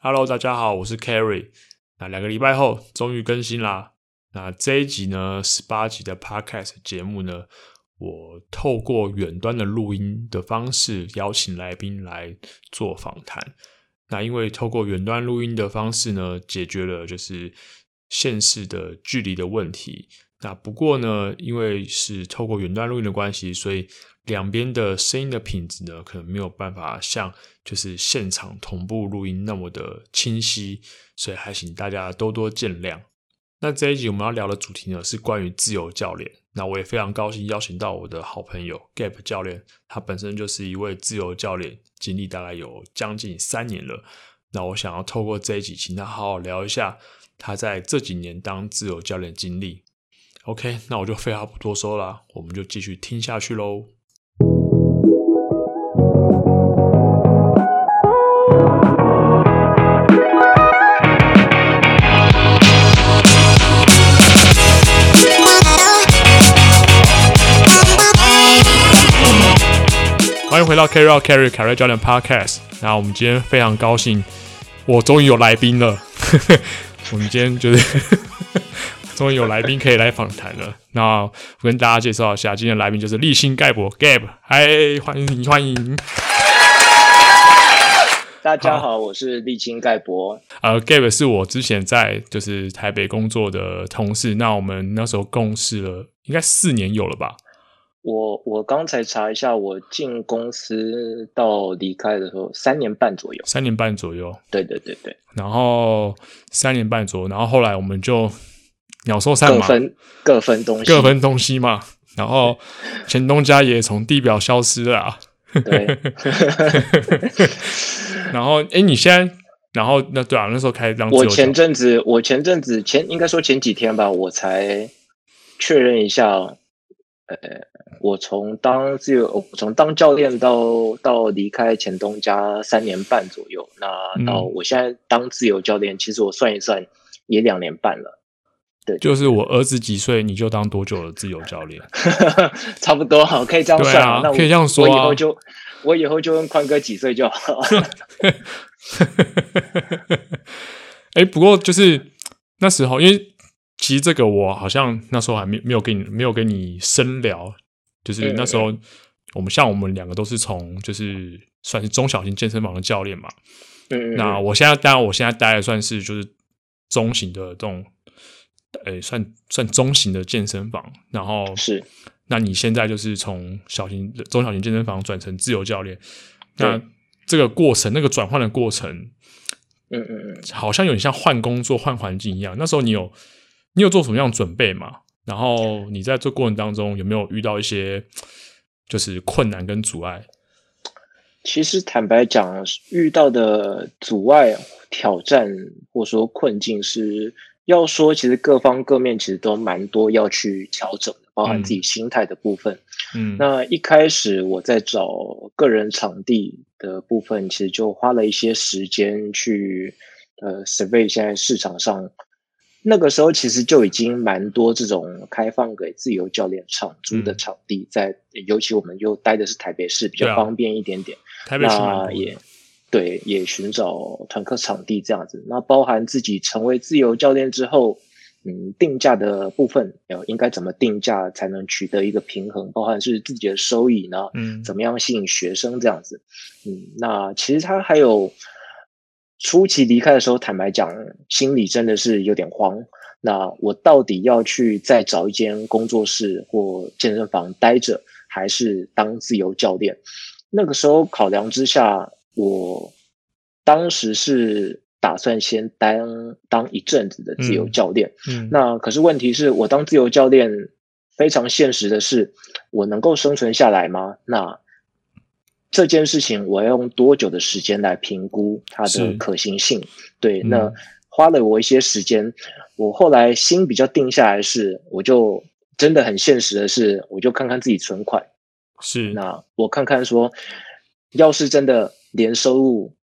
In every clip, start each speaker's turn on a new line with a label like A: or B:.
A: Hello，大家好，我是 Carry。那两个礼拜后终于更新啦。那这一集呢，十八集的 Podcast 节目呢，我透过远端的录音的方式邀请来宾来做访谈。那因为透过远端录音的方式呢，解决了就是县市的距离的问题。那不过呢，因为是透过远端录音的关系，所以两边的声音的品质呢，可能没有办法像就是现场同步录音那么的清晰，所以还请大家多多见谅。那这一集我们要聊的主题呢，是关于自由教练。那我也非常高兴邀请到我的好朋友 Gap 教练，他本身就是一位自由教练，经历大概有将近三年了。那我想要透过这一集，请他好好聊一下他在这几年当自由教练经历。OK，那我就废话不多说了，我们就继续听下去喽。欢迎回到 Carry Carry Carry 教练 Podcast。那我们今天非常高兴，我终于有来宾了。我们今天就是。终于有来宾可以来访谈了。那我跟大家介绍一下，今天的来宾就是立新盖博 Gab，嗨，欢迎你，欢迎。
B: 大家好，我是立新盖博。
A: 呃，Gab 是我之前在就是台北工作的同事，那我们那时候共事了应该四年有了吧？
B: 我我刚才查一下，我进公司到离开的时候三年半左右，
A: 三年半左右。
B: 对对对对。
A: 然后三年半左右，然后后来我们就。鸟兽散嘛，
B: 各分各分东西，
A: 各分东西嘛。然后前东家也从地表消失了啊。
B: 对。
A: 然后，哎，你现在，然后那对啊，那时候开始当。
B: 我前阵子，我前阵子前应该说前几天吧，我才确认一下。呃，我从当自由，我从当教练到到离开前东家三年半左右。那到我现在当自由教练，嗯、其实我算一算，也两年半了。对，
A: 就是我儿子几岁，你就当多久的自由教练？
B: 差不多，好，可以这样算。
A: 啊、
B: 那我
A: 可以这样说、啊。
B: 我以后就，我以后就问宽哥几岁就好了。
A: 哎，不过就是那时候，因为其实这个我好像那时候还没没有跟你没有跟你深聊，就是那时候我们像我们两个都是从就是算是中小型健身房的教练嘛。嗯，那我现在当然我现在待的算是就是中型的这种。诶，算算中型的健身房，然后
B: 是，
A: 那你现在就是从小型、中小型健身房转成自由教练，那这个过程，那个转换的过程，
B: 嗯嗯嗯，
A: 好像有点像换工作、换环境一样。那时候你有你有做什么样的准备吗？然后你在这过程当中有没有遇到一些就是困难跟阻碍？
B: 其实坦白讲，遇到的阻碍、挑战或者说困境是。要说，其实各方各面其实都蛮多要去调整的，包含自己心态的部分。
A: 嗯，
B: 那一开始我在找个人场地的部分，其实就花了一些时间去呃 survey 现在市场上。那个时候其实就已经蛮多这种开放给自由教练场租的场地在，在、嗯、尤其我们又待的是台北市，比较方便一点点。
A: 台北市
B: 也。对，也寻找团课场地这样子。那包含自己成为自由教练之后，嗯，定价的部分，要应该怎么定价才能取得一个平衡？包含是自己的收益呢？嗯，怎么样吸引学生这样子？嗯，那其实他还有初期离开的时候，坦白讲，心里真的是有点慌。那我到底要去再找一间工作室或健身房待着，还是当自由教练？那个时候考量之下。我当时是打算先当当一阵子的自由教练，嗯，嗯，那可是问题是我当自由教练非常现实的是，我能够生存下来吗？那这件事情我要用多久的时间来评估它的可行性？对，嗯，那花了我一些时间，我后来心比较定下来是，我就真的很现实的是，我就看看自己存款，
A: 是，
B: 那我看看说，要是真的。年收入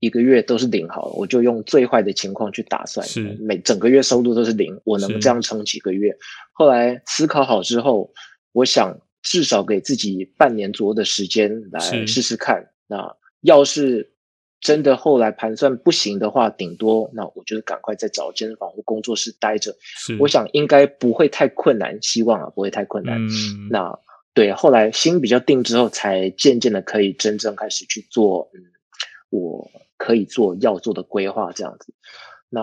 B: 一个月都是零好了，我就用最坏的情况去打算，
A: 是
B: 每整个月收入都是零，我能这样撑几个月？后来思考好之后，我想至少给自己半年左右的时间来试试看。那要是真的后来盘算不行的话，顶多那我就是赶快再找健身房或工作室待着。我想应该不会太困难，希望啊不会太困难。
A: 嗯，
B: 那对，后来心比较定之后，才渐渐的可以真正开始去做，嗯，我可以做要做的规划这样子。那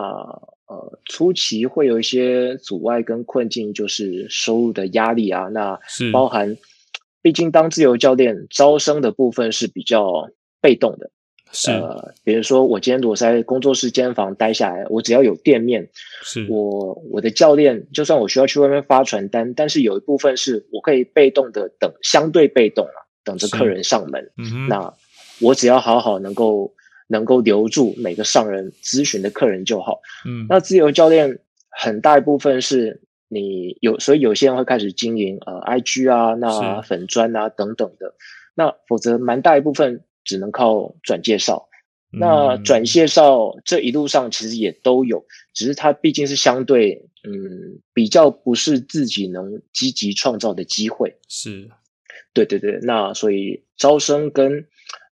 B: 呃，初期会有一些阻碍跟困境，就是收入的压力啊，那是包含，毕竟当自由教练招生的部分是比较被动的。
A: 是，
B: 呃，比如说我今天如果在工作室、间房待下来，我只要有店面，
A: 是
B: 我我的教练，就算我需要去外面发传单，但是有一部分是我可以被动的等，相对被动啊，等着客人上门。
A: 嗯，
B: 那我只要好好能够能够留住每个上人咨询的客人就好。
A: 嗯，
B: 那自由教练很大一部分是你有，所以有些人会开始经营呃 IG 啊，那粉砖啊等等的，那否则蛮大一部分。只能靠转介绍，那转介绍这一路上其实也都有，只是它毕竟是相对，嗯，比较不是自己能积极创造的机会。
A: 是，
B: 对对对，那所以招生跟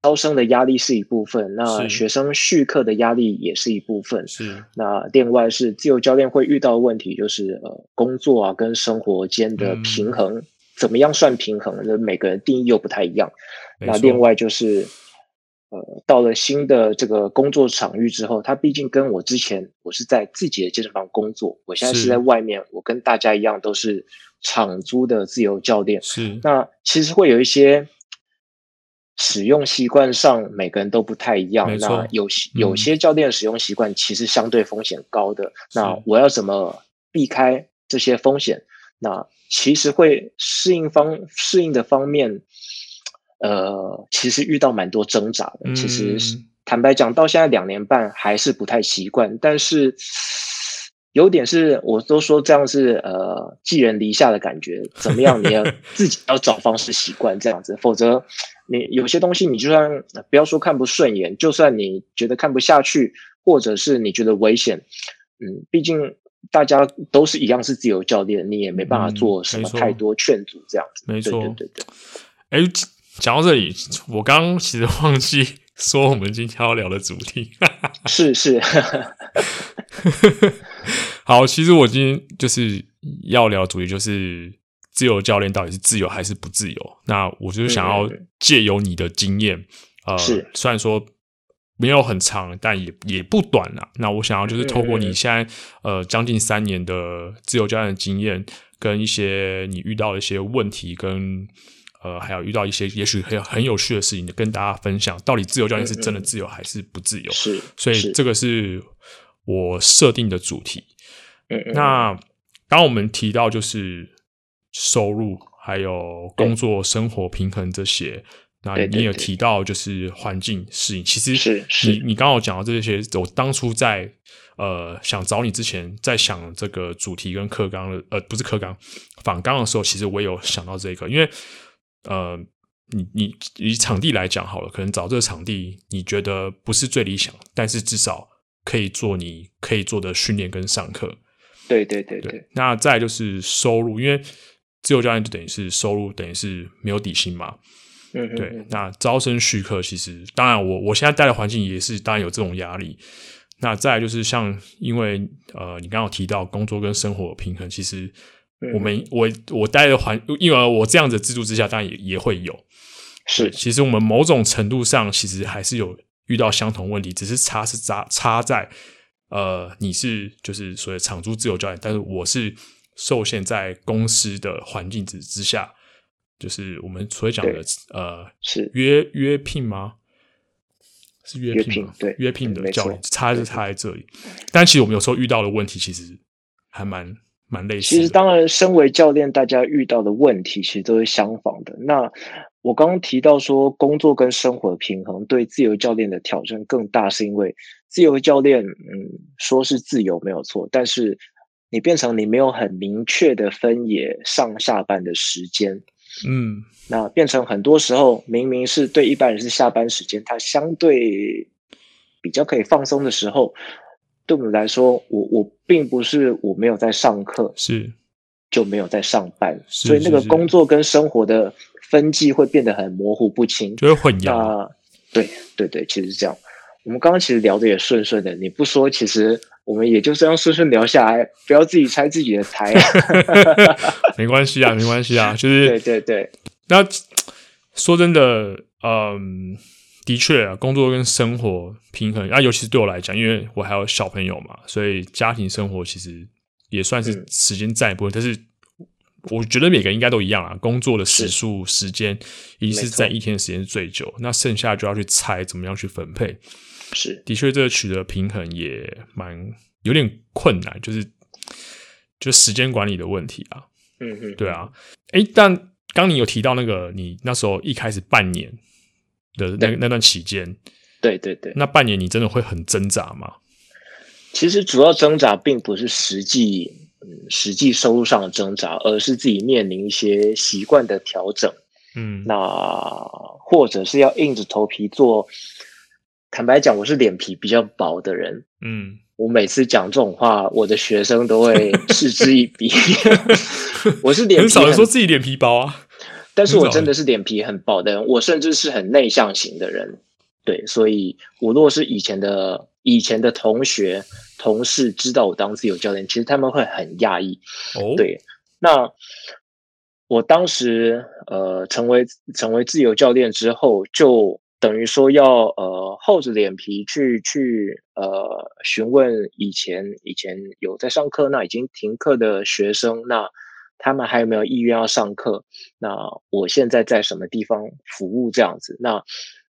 B: 招生的压力是一部分，那学生续课的压力也是一部分。
A: 是，
B: 那另外是自由教练会遇到的问题，就是呃，工作啊跟生活间的平衡。嗯怎么样算平衡？那每个人定义又不太一样。那另外就是，呃，到了新的这个工作场域之后，他毕竟跟我之前，我是在自己的健身房工作，我现在是在外面，我跟大家一样都是场租的自由教练。
A: 是。那
B: 其实会有一些使用习惯上，每个人都不太一样。那有有些教练使用习惯其实相对风险高的。那我要怎么避开这些风险？那其实会适应方适应的方面，呃，其实遇到蛮多挣扎的。其实坦白讲，到现在两年半还是不太习惯。但是有点是，我都说这样是呃寄人篱下的感觉。怎么样？你要 自己要找方式习惯这样子，否则你有些东西你就算不要说看不顺眼，就算你觉得看不下去，或者是你觉得危险，嗯，毕竟。大家都是一样是自由教练，你也没办法做什么太多劝阻这样子。
A: 没错，
B: 对对对对。
A: 哎，讲到这里，我刚刚其实忘记说我们今天要聊的主题。
B: 是 是。
A: 好，其实我今天就是要聊的主题就是自由教练到底是自由还是不自由？那我就是想要借由你的经验，嗯、呃，虽然说。没有很长，但也也不短啦。那我想要就是透过你现在呃将近三年的自由教练的经验，跟一些你遇到的一些问题，跟呃还有遇到一些也许很很有趣的事情，跟大家分享，到底自由教练是真的自由还是不自由？
B: 是，
A: 所以这个是我设定的主题。那当我们提到就是收入，还有工作生活平衡这些。那你有提到就是环境适应，其实
B: 是是
A: 你你刚好讲到这些，我当初在呃想找你之前，在想这个主题跟课纲的呃不是课纲访纲的时候，其实我也有想到这个，因为呃你你以场地来讲好了，可能找这个场地你觉得不是最理想，但是至少可以做你可以做的训练跟上
B: 课。对对对
A: 对，那再就是收入，因为自由教练就等于是收入等于是没有底薪嘛。
B: 嗯，
A: 对，那招生续课其实，当然我我现在待的环境也是，当然有这种压力。那再来就是像，因为呃，你刚刚有提到工作跟生活平衡，其实我们、嗯、我我待的环，因为我这样子制度之下，当然也也会有。
B: 是，
A: 其实我们某种程度上，其实还是有遇到相同问题，只是差是差差在，呃，你是就是所谓场租自由教练，但是我是受限在公司的环境之之下。就是我们所讲的呃，
B: 是
A: 约约聘吗？是约聘吗？
B: 对，
A: 约聘的教练差是差在这里。但其实我们有时候遇到的问题，其实还蛮蛮类似的。
B: 其实当然，身为教练，大家遇到的问题其实都是相仿的。那我刚刚提到说，工作跟生活的平衡对自由教练的挑战更大，是因为自由教练，嗯，说是自由没有错，但是你变成你没有很明确的分野上下班的时间。
A: 嗯，
B: 那变成很多时候，明明是对一般人是下班时间，他相对比较可以放松的时候，对我们来说，我我并不是我没有在上课，
A: 是
B: 就没有在上班，所以那个工作跟生活的分际会变得很模糊不清，
A: 就会混淆。
B: 那对对对，其实是这样。我们刚刚其实聊的也顺顺的，你不说，其实我们也就这样顺顺聊下来，不要自己拆自己的台。
A: 没关系啊，没关系啊，就是
B: 对对对。
A: 那说真的，嗯，的确啊，工作跟生活平衡啊，尤其是对我来讲，因为我还有小朋友嘛，所以家庭生活其实也算是时间占一部分，嗯、但是。我觉得每个人应该都一样啊，工作的时数、时间，一定是在一天的时间是最久，那剩下就要去猜怎么样去分配。
B: 是，的
A: 确，这个取得平衡也蛮有点困难，就是就时间管理的问题啊。
B: 嗯嗯，
A: 对啊。哎，但刚你有提到那个，你那时候一开始半年的那那段期间，
B: 对对对，
A: 那半年你真的会很挣扎吗？
B: 其实主要挣扎并不是实际。嗯，实际收入上的挣扎，而是自己面临一些习惯的调整。
A: 嗯，
B: 那或者是要硬着头皮做。坦白讲，我是脸皮比较薄的人。
A: 嗯，
B: 我每次讲这种话，我的学生都会嗤之以鼻。我是脸皮很，
A: 很少人说自己脸皮薄啊，
B: 但是我真的是脸皮很薄的人。我甚至是很内向型的人。对，所以我如果是以前的以前的同学。同事知道我当自由教练，其实他们会很讶异。
A: 哦，
B: 对，那我当时呃成为成为自由教练之后，就等于说要呃厚着脸皮去去呃询问以前以前有在上课，那已经停课的学生，那他们还有没有意愿要上课？那我现在在什么地方服务？这样子，那。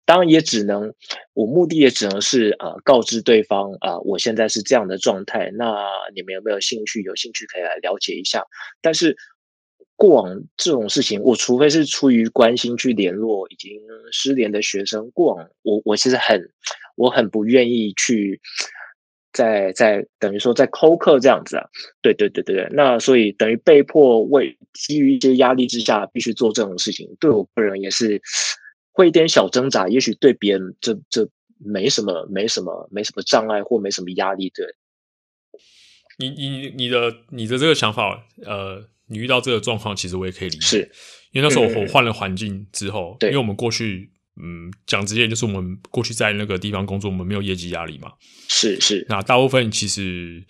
B: 当然也只能，我目的也只能是呃告知对方啊、我现在是这样的状态。那你们有没有兴趣？有兴趣可以来了解一下。但是过往这种事情，我除非是出于关心去联络已经失联的学生，过往我我其实很我很不愿意去在在等于说在扣课这样子啊。对对对对对。那所以等于被迫为基于一些压力之下必须做这种事情，对我个人也是。会一点小挣扎，也许对别人这这没什么，没什么，没什么障碍或没什么压力。对，
A: 你你你的你的这个想法，呃，你遇到这个状况，其实我也可以理解。
B: 是，
A: 因为那时候我换了环境之
B: 后，
A: 因为我们过去，嗯，讲直接就是我们过去在那个地方工作，我们没有业绩压力嘛。
B: 是是，
A: 那大部分其实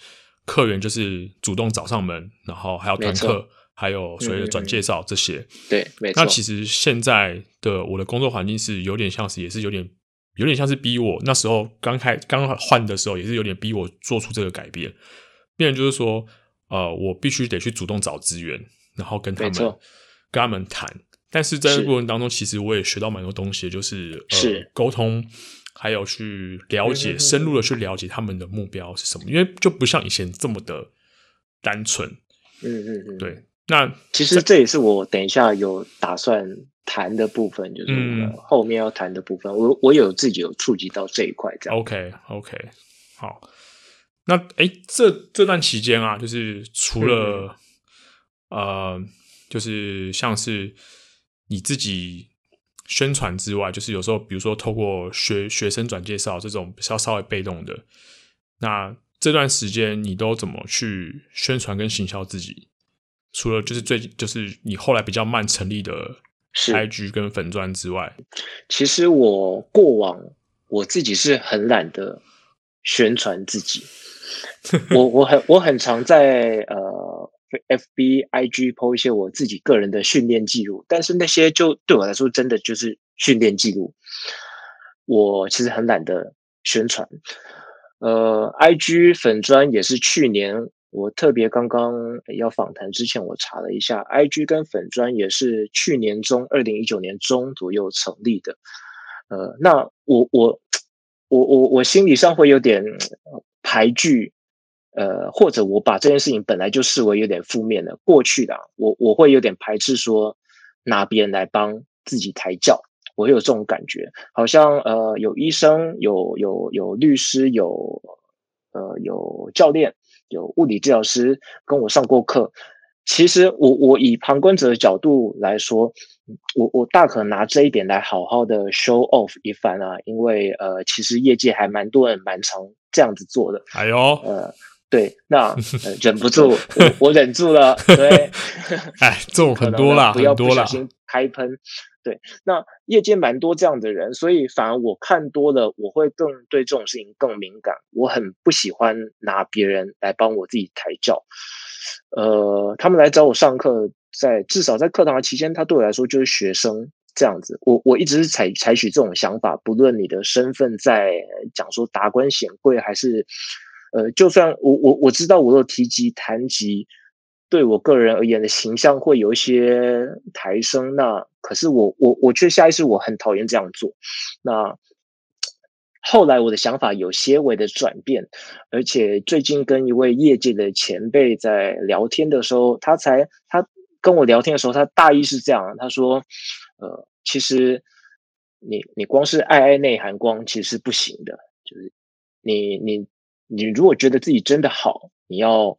A: 客源就是主动找上门，然后还要团课。还有所谓的转介绍这些，
B: 嗯、对，没错。
A: 那其实现在的我的工作环境是有点像是，也是有点有点像是逼我。那时候刚开刚换的时候，也是有点逼我做出这个改变。变就是说，呃，我必须得去主动找资源，然后跟他们跟他们谈。但是在这个过程当中，其实我也学到蛮多东西，就是呃是沟通，还有去了解、嗯、深入的去了解他们的目标是什么。因为就不像以前这么的单纯。
B: 嗯嗯嗯，
A: 对。那
B: 其实这也是我等一下有打算谈的部分，就是后面要谈的部分。嗯、我我有自己有触及到这一块，这样。
A: OK OK，好。那哎，这这段期间啊，就是除了、嗯、呃，就是像是你自己宣传之外，就是有时候比如说透过学学生转介绍这种比较稍微被动的，那这段时间你都怎么去宣传跟行销自己？除了就是最近就是你后来比较慢成立的 IG 跟粉砖之外，
B: 其实我过往我自己是很懒得宣传自己，我我很我很常在呃 FB IG po 一些我自己个人的训练记录，但是那些就对我来说真的就是训练记录，我其实很懒得宣传，呃 IG 粉砖也是去年。我特别刚刚要访谈之前，我查了一下，IG 跟粉专也是去年中，二零一九年中左右成立的。呃，那我我我我我心理上会有点排拒，呃，或者我把这件事情本来就视为有点负面的。过去的我我会有点排斥说拿别人来帮自己抬轿，我会有这种感觉，好像呃有医生，有有有律师，有呃有教练。有物理治疗师跟我上过课，其实我我以旁观者的角度来说，我我大可拿这一点来好好的 show off 一番啊，因为呃，其实业界还蛮多人蛮常这样子做的。
A: 哎呦，
B: 呃，对，那、呃、忍不住，我，我忍住了，对，
A: 哎，这种 很多啦，
B: 不要不小心开喷，对，那业界蛮多这样的人，所以反而我看多了，我会更对这种事情更敏感。我很不喜欢拿别人来帮我自己抬轿。呃，他们来找我上课，在至少在课堂的期间，他对我来说就是学生这样子。我我一直是采采取这种想法，不论你的身份在讲说达官显贵，还是呃，就算我我我知道我有提及谈及。对我个人而言的形象会有一些抬升，那可是我我我却下意识我很讨厌这样做。那后来我的想法有些微的转变，而且最近跟一位业界的前辈在聊天的时候，他才他跟我聊天的时候，他大意是这样，他说：“呃，其实你你光是爱爱内涵光其实是不行的，就是你你你如果觉得自己真的好，你要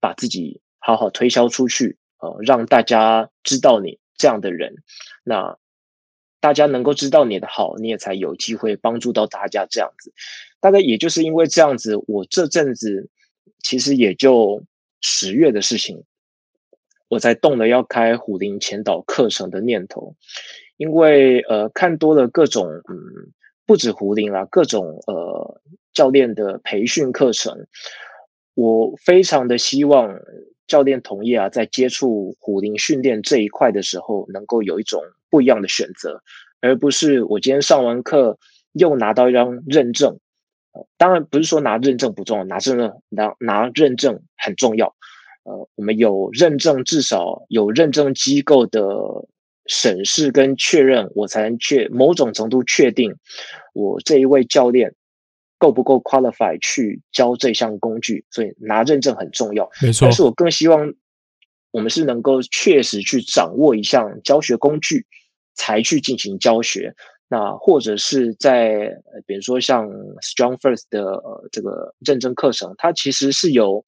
B: 把自己。”好好推销出去，呃，让大家知道你这样的人，那大家能够知道你的好，你也才有机会帮助到大家这样子。大概也就是因为这样子，我这阵子其实也就十月的事情，我才动了要开虎林前导课程的念头，因为呃看多了各种嗯，不止虎林啦，各种呃教练的培训课程，我非常的希望。教练同业啊，在接触虎龄训练这一块的时候，能够有一种不一样的选择，而不是我今天上完课又拿到一张认证。当然不是说拿认证不重要，拿证拿拿认证很重要。呃，我们有认证，至少有认证机构的审视跟确认，我才能确某种程度确定我这一位教练。够不够 qualify 去教这项工具？所以拿认证很重要。
A: 没错，
B: 但是我更希望我们是能够确实去掌握一项教学工具，才去进行教学。那或者是在比如说像 Strong First 的呃这个认证课程，它其实是有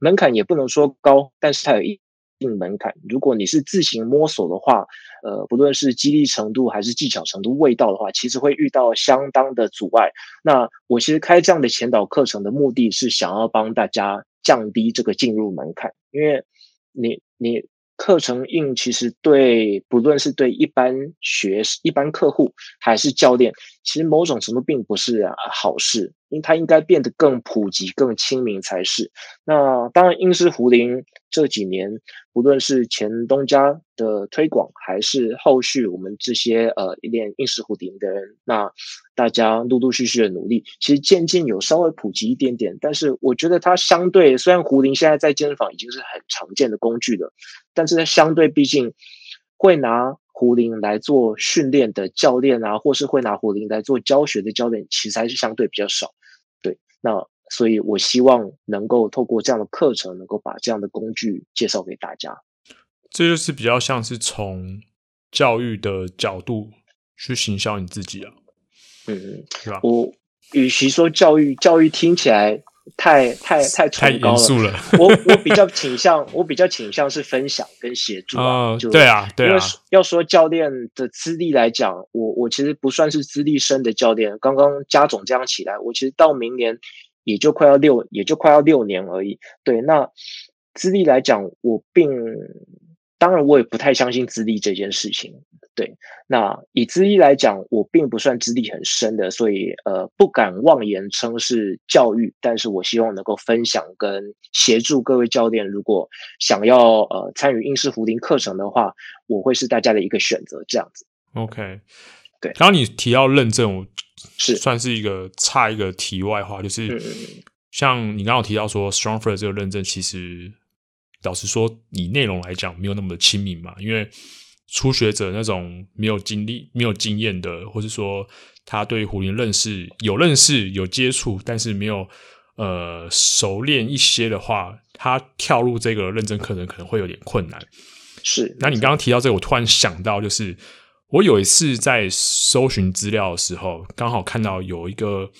B: 门槛，也不能说高，但是它有一定门槛。如果你是自行摸索的话，呃，不论是激励程度还是技巧程度，未到的话，其实会遇到相当的阻碍。那我其实开这样的前导课程的目的是想要帮大家降低这个进入门槛，因为你你。课程硬其实对，不论是对一般学一般客户还是教练，其实某种程度并不是好事，因为它应该变得更普及、更亲民才是。那当然，英式壶铃这几年，不论是前东家的推广，还是后续我们这些呃练英式壶铃的人，那。大家陆陆续续的努力，其实渐渐有稍微普及一点点。但是我觉得它相对，虽然壶铃现在在健身房已经是很常见的工具了，但是它相对毕竟会拿壶铃来做训练的教练啊，或是会拿壶铃来做教学的教练，其实还是相对比较少。对，那所以我希望能够透过这样的课程，能够把这样的工具介绍给大家。
A: 这就是比较像是从教育的角度去行销你自己啊。
B: 嗯，是吧我与其说教育，教育听起来太太太崇高了。我我比较倾向，我比较倾向是分享跟协助啊。就对啊，对啊。因为要说教练的资历来讲，我我其实不算是资历深的教练。刚刚加总这样起来，我其实到明年也就快要六，也就快要六年而已。对，那资历来讲，我并当然我也不太相信资历这件事情。对，那以资历来讲，我并不算资历很深的，所以呃不敢妄言称是教育，但是我希望能够分享跟协助各位教练，如果想要呃参与英式壶铃课程的话，我会是大家的一个选择，这样子。
A: OK，
B: 对。
A: 刚刚你提到认证，我是算是一个差一个题外话，就是像你刚刚提到说 StrongFirst 这个认证，其实老实说，以内容来讲，没有那么的亲民嘛，因为。初学者那种没有经历、没有经验的，或是说他对胡林认识有认识、有接触，但是没有呃熟练一些的话，他跳入这个认证课程可能会有点困难。
B: 是，
A: 那你刚刚提到这个，我突然想到，就是我有一次在搜寻资料的时候，刚好看到有一个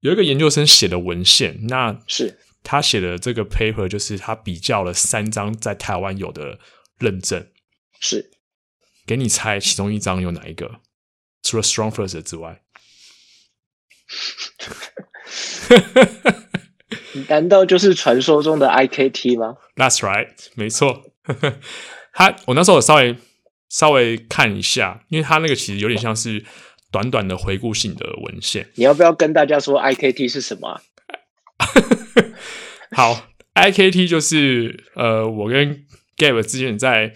A: 有一个研究生写的文献，那
B: 是
A: 他写的这个 paper，就是他比较了三张在台湾有的认证，
B: 是。
A: 给你猜，其中一张有哪一个？除了 Strong First 之外，
B: 难道就是传说中的 IKT 吗
A: ？That's right，没错。他我那时候有稍微稍微看一下，因为他那个其实有点像是短短的回顾性的文献。
B: 你要不要跟大家说 IKT 是什么啊？
A: 好，IKT 就是呃，我跟 Gabe 之前在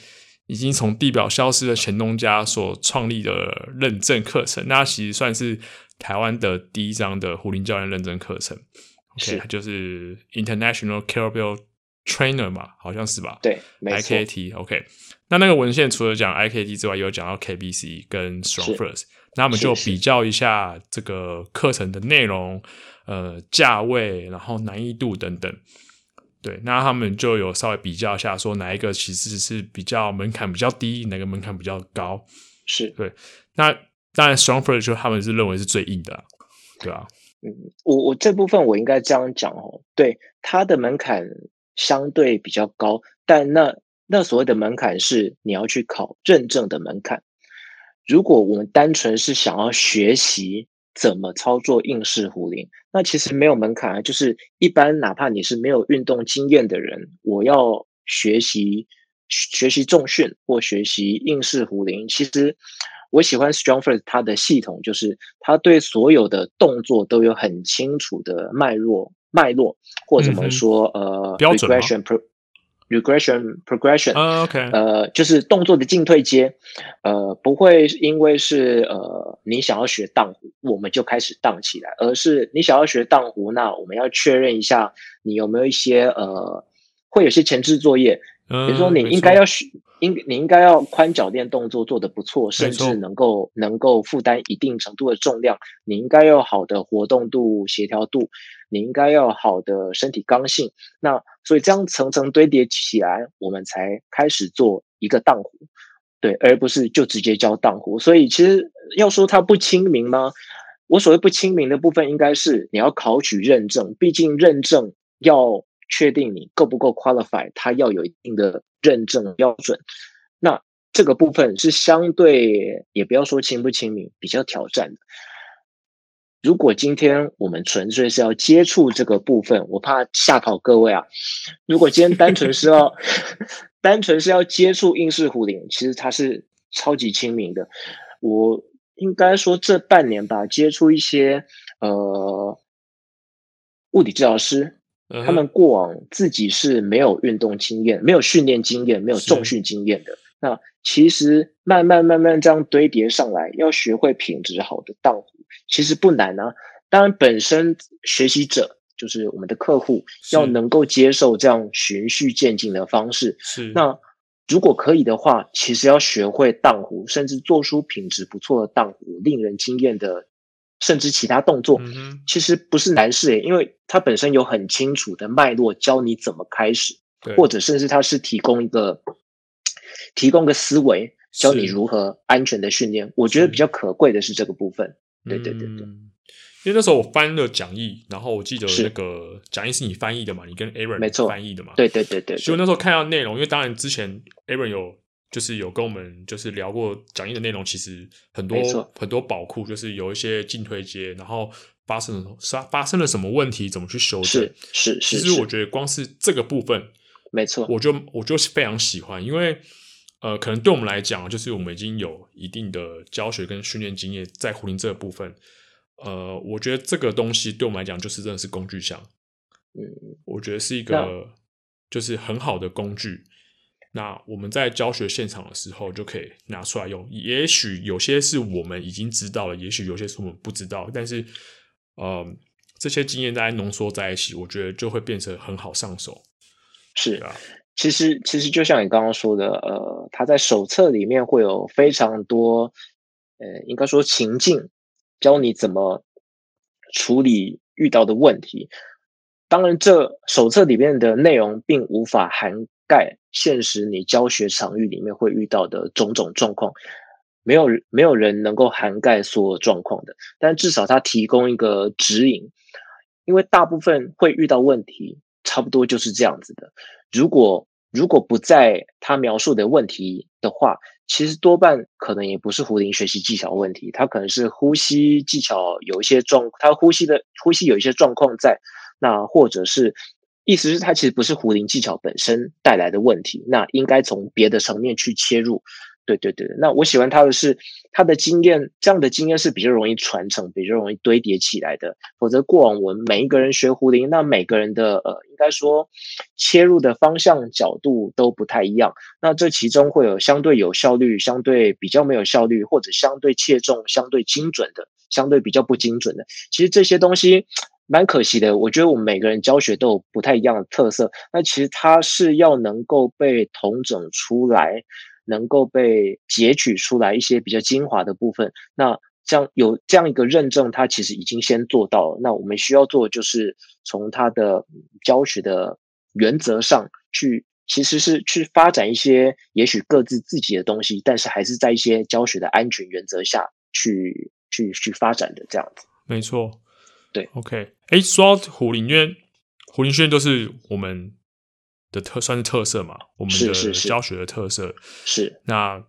A: 已经从地表消失的前东家所创立的认证课程，那其实算是台湾的第一张的胡林教练认证课程。OK，就是 International Kettlebell Trainer 嘛，好像是吧？
B: 对。
A: IKT OK，那那个文献除了讲 IKT 之外，也有讲到 KBC 跟 Strong First，那我们就比较一下这个课程的内容。呃，价位，然后难易度等等，对，那他们就有稍微比较一下，说哪一个其实是比较门槛比较低，哪个门槛比较高，
B: 是
A: 对。那当然，StrongFirst 就他们是认为是最硬的，对啊。
B: 嗯，我我这部分我应该这样讲哦，对，它的门槛相对比较高，但那那所谓的门槛是你要去考认证的门槛。如果我们单纯是想要学习。怎么操作硬式壶铃？那其实没有门槛啊，就是一般哪怕你是没有运动经验的人，我要学习学习重训或学习硬式壶铃，其实我喜欢 StrongFirst 它的系统，就是它对所有的动作都有很清楚的脉络脉络，或怎么说、嗯、呃
A: 标准
B: regression progression，、
A: uh, okay.
B: 呃，就是动作的进退阶，呃，不会因为是呃你想要学荡壶，我们就开始荡起来，而是你想要学荡壶，那我们要确认一下你有没有一些呃，会有些前置作业。比如说，你应该要学，应你应该要宽脚垫动作做得不错，甚至能够能够负担一定程度的重量。你应该要有好的活动度、协调度，你应该要好的身体刚性。那所以这样层层堆叠起来，我们才开始做一个当壶，对，而不是就直接教荡壶。所以其实要说它不亲民吗？我所谓不亲民的部分，应该是你要考取认证，毕竟认证要。确定你够不够 qualify，它要有一定的认证标准。那这个部分是相对，也不要说亲不亲民，比较挑战的。如果今天我们纯粹是要接触这个部分，我怕吓跑各位啊。如果今天单纯是要 单纯是要接触应式壶铃，其实它是超级亲民的。我应该说这半年吧，接触一些呃物理治疗师。他们过往自己是没有运动经验、没有训练经验、没有重训经验的。那其实慢慢慢慢这样堆叠上来，要学会品质好的荡壶，其实不难啊。当然，本身学习者就是我们的客户，要能够接受这样循序渐进的方式。
A: 是。
B: 那如果可以的话，其实要学会荡壶，甚至做出品质不错的荡壶，令人惊艳的。甚至其他动作，其实不是难事诶，因为它本身有很清楚的脉络，教你怎么开始，或者甚至它是提供一个提供个思维，教你如何安全的训练。我觉得比较可贵的是这个部分。对对对对，
A: 因为那时候我翻了讲义，然后我记得那个讲义是你翻译的嘛，你跟 Aaron 没错翻译的嘛，
B: 对对对对。
A: 所以那时候看到内容，因为当然之前 Aaron 有。就是有跟我们就是聊过讲义的内容，其实很多很多宝库，就是有一些进退阶，然后发生了发发生了什么问题，怎么去修正？
B: 是是是。
A: 其实我觉得光是这个部分，
B: 没错，
A: 我就我就是非常喜欢，因为呃，可能对我们来讲，就是我们已经有一定的教学跟训练经验在胡林这个部分，呃，我觉得这个东西对我们来讲，就是真的是工具箱。嗯，我觉得是一个就是很好的工具。那我们在教学现场的时候就可以拿出来用。也许有些是我们已经知道了，也许有些是我们不知道。但是，呃，这些经验大家浓缩在一起，我觉得就会变成很好上手。
B: 是啊，其实其实就像你刚刚说的，呃，他在手册里面会有非常多，呃，应该说情境，教你怎么处理遇到的问题。当然，这手册里面的内容并无法涵盖现实你教学场域里面会遇到的种种状况，没有没有人能够涵盖所有状况的，但至少它提供一个指引，因为大部分会遇到问题，差不多就是这样子的。如果如果不在他描述的问题的话，其实多半可能也不是壶铃学习技巧问题，他可能是呼吸技巧有一些状，他呼吸的呼吸有一些状况在。那或者是，意思是他其实不是壶铃技巧本身带来的问题，那应该从别的层面去切入。对对对，那我喜欢他的是他的经验，这样的经验是比较容易传承，比较容易堆叠起来的。否则过往我们每一个人学胡林，那每个人的呃，应该说切入的方向角度都不太一样。那这其中会有相对有效率、相对比较没有效率，或者相对切中、相对精准的、相对比较不精准的。其实这些东西蛮可惜的。我觉得我们每个人教学都有不太一样的特色。那其实它是要能够被统整出来。能够被截取出来一些比较精华的部分，那这样有这样一个认证，它其实已经先做到了。那我们需要做的就是从它的教学的原则上去，其实是去发展一些也许各自自己的东西，但是还是在一些教学的安全原则下去去去发展的这样子。
A: 没错，
B: 对
A: ，OK，哎，说到虎林，因为壶铃训练都是我们。的特算是特色嘛，我们的教学的特色
B: 是，
A: 那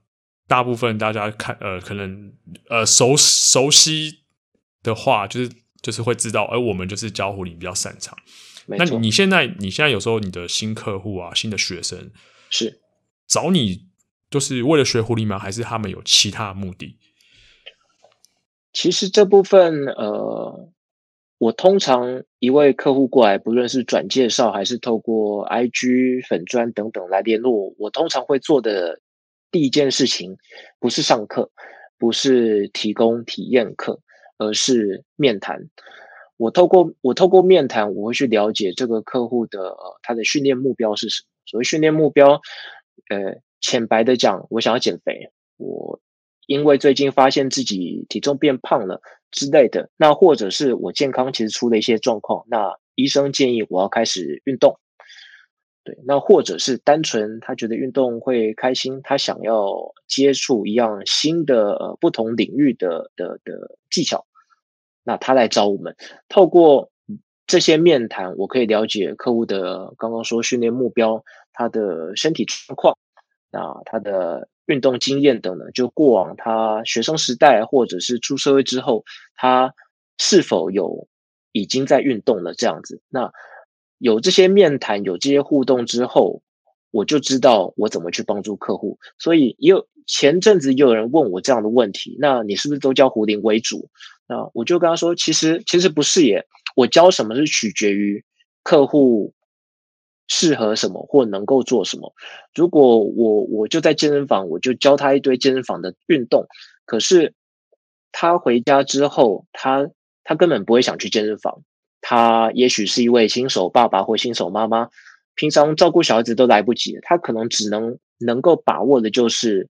A: 大部分大家看呃可能呃熟熟悉的话，就是就是会知道，而我们就是教壶铃比较擅长。那你现在你现在有时候你的新客户啊，新的学生
B: 是
A: 找你就是为了学狐狸吗？还是他们有其他目的？
B: 其实这部分呃。我通常一位客户过来，不论是转介绍还是透过 IG 粉砖等等来联络，我通常会做的第一件事情，不是上课，不是提供体验课，而是面谈。我透过我透过面谈，我会去了解这个客户的呃他的训练目标是什么。所谓训练目标，呃，浅白的讲，我想要减肥，我因为最近发现自己体重变胖了。之类的，那或者是我健康其实出了一些状况，那医生建议我要开始运动，对，那或者是单纯他觉得运动会开心，他想要接触一样新的呃不同领域的的的技巧，那他来找我们，透过这些面谈，我可以了解客户的刚刚说训练目标，他的身体状况，那他的。运动经验等等，就过往他学生时代或者是出社会之后，他是否有已经在运动了这样子？那有这些面谈，有这些互动之后，我就知道我怎么去帮助客户。所以也有前阵子也有人问我这样的问题，那你是不是都教胡林为主？那我就跟他说，其实其实不是耶，我教什么是取决于客户。适合什么或能够做什么？如果我我就在健身房，我就教他一堆健身房的运动，可是他回家之后，他他根本不会想去健身房。他也许是一位新手爸爸或新手妈妈，平常照顾小孩子都来不及，他可能只能能够把握的就是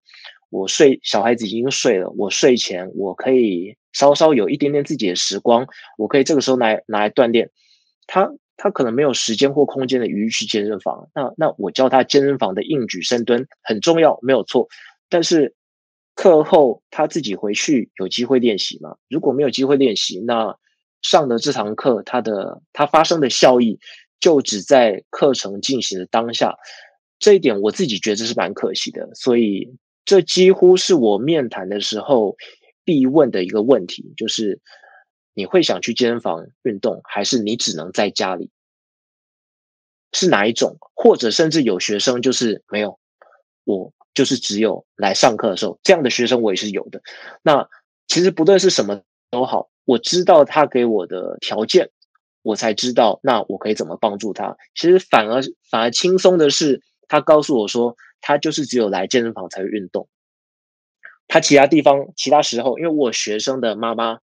B: 我睡，小孩子已经睡了，我睡前我可以稍稍有一点点自己的时光，我可以这个时候来拿来锻炼他。他可能没有时间或空间的余裕去健身房，那那我教他健身房的硬举深蹲很重要，没有错。但是课后他自己回去有机会练习吗？如果没有机会练习，那上的这堂课，他的他发生的效益就只在课程进行的当下。这一点我自己觉得是蛮可惜的，所以这几乎是我面谈的时候必问的一个问题，就是。你会想去健身房运动，还是你只能在家里？是哪一种？或者甚至有学生就是没有，我就是只有来上课的时候，这样的学生我也是有的。那其实不论是什么都好，我知道他给我的条件，我才知道那我可以怎么帮助他。其实反而反而轻松的是，他告诉我说，他就是只有来健身房才会运动，他其他地方其他时候，因为我学生的妈妈。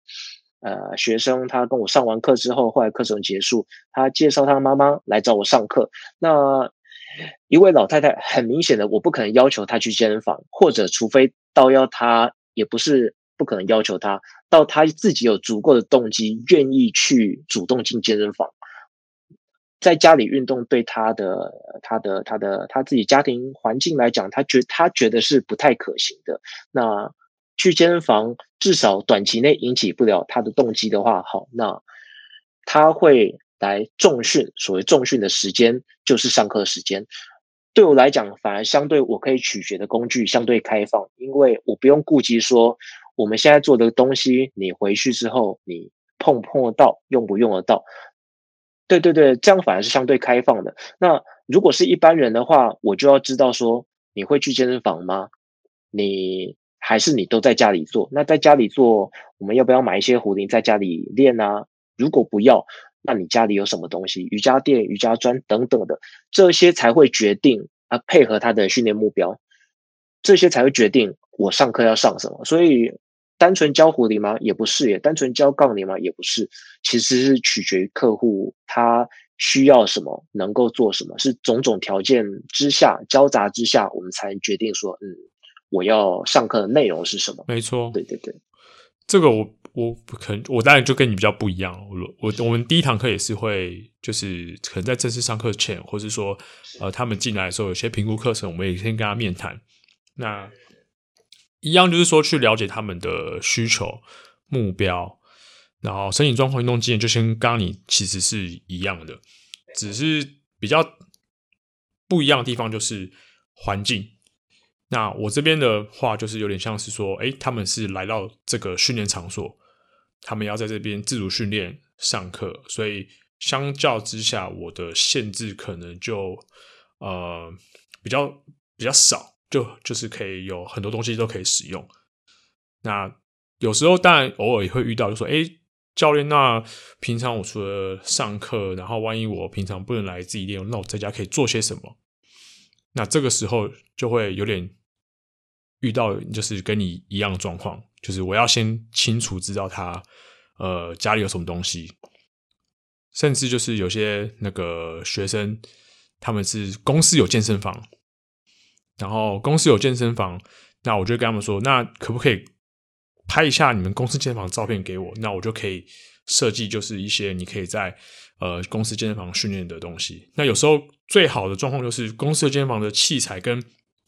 B: 呃，学生他跟我上完课之后，后来课程结束，他介绍他妈妈来找我上课。那一位老太太，很明显的，我不可能要求她去健身房，或者除非到要她，也不是不可能要求她，到她自己有足够的动机，愿意去主动进健身房，在家里运动，对她的、她的、她的、她自己家庭环境来讲，她觉她觉得是不太可行的。那。去健身房，至少短期内引起不了他的动机的话，好，那他会来重训。所谓重训的时间，就是上课时间。对我来讲，反而相对我可以取决的工具相对开放，因为我不用顾及说我们现在做的东西，你回去之后你碰不碰得到，用不用得到。对对对，这样反而是相对开放的。那如果是一般人的话，我就要知道说，你会去健身房吗？你还是你都在家里做？那在家里做，我们要不要买一些壶铃在家里练啊？如果不要，那你家里有什么东西？瑜伽垫、瑜伽砖等等的，这些才会决定啊，配合他的训练目标，这些才会决定我上课要上什么。所以。单纯教壶铃吗？也不是耶。单纯教杠铃吗？也不是。其实是取决于客户他需要什么，能够做什么，是种种条件之下交杂之下，我们才能决定说，嗯，我要上课的内容是什么。
A: 没错，
B: 对对对。
A: 这个我我可能我当然就跟你比较不一样。我我我们第一堂课也是会，就是可能在正式上课前，或是说呃他们进来的时候，有些评估课程，我们也先跟他面谈。那。一样就是说，去了解他们的需求、目标，然后身体状况、运动经验，就先刚你其实是一样的，只是比较不一样的地方就是环境。那我这边的话，就是有点像是说，哎，他们是来到这个训练场所，他们要在这边自主训练、上课，所以相较之下，我的限制可能就呃比较比较少。就就是可以有很多东西都可以使用。那有时候当然偶尔也会遇到，就说：“哎，教练，那平常我除了上课，然后万一我平常不能来自己练，那我在家可以做些什么？”那这个时候就会有点遇到，就是跟你一样状况，就是我要先清楚知道他呃家里有什么东西，甚至就是有些那个学生他们是公司有健身房。然后公司有健身房，那我就跟他们说，那可不可以拍一下你们公司健身房的照片给我？那我就可以设计，就是一些你可以在呃公司健身房训练的东西。那有时候最好的状况就是公司的健身房的器材跟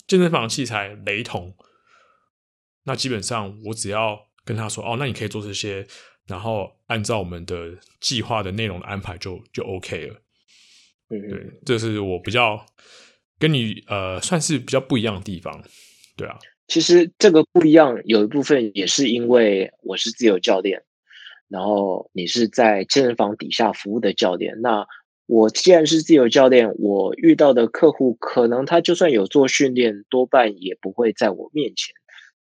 A: 健身房的器材雷同，那基本上我只要跟他说，哦，那你可以做这些，然后按照我们的计划的内容的安排就就 OK 了。嗯，对，这是我比较。跟你呃算是比较不一样的地方，对啊。
B: 其实这个不一样，有一部分也是因为我是自由教练，然后你是在健身房底下服务的教练。那我既然是自由教练，我遇到的客户可能他就算有做训练，多半也不会在我面前，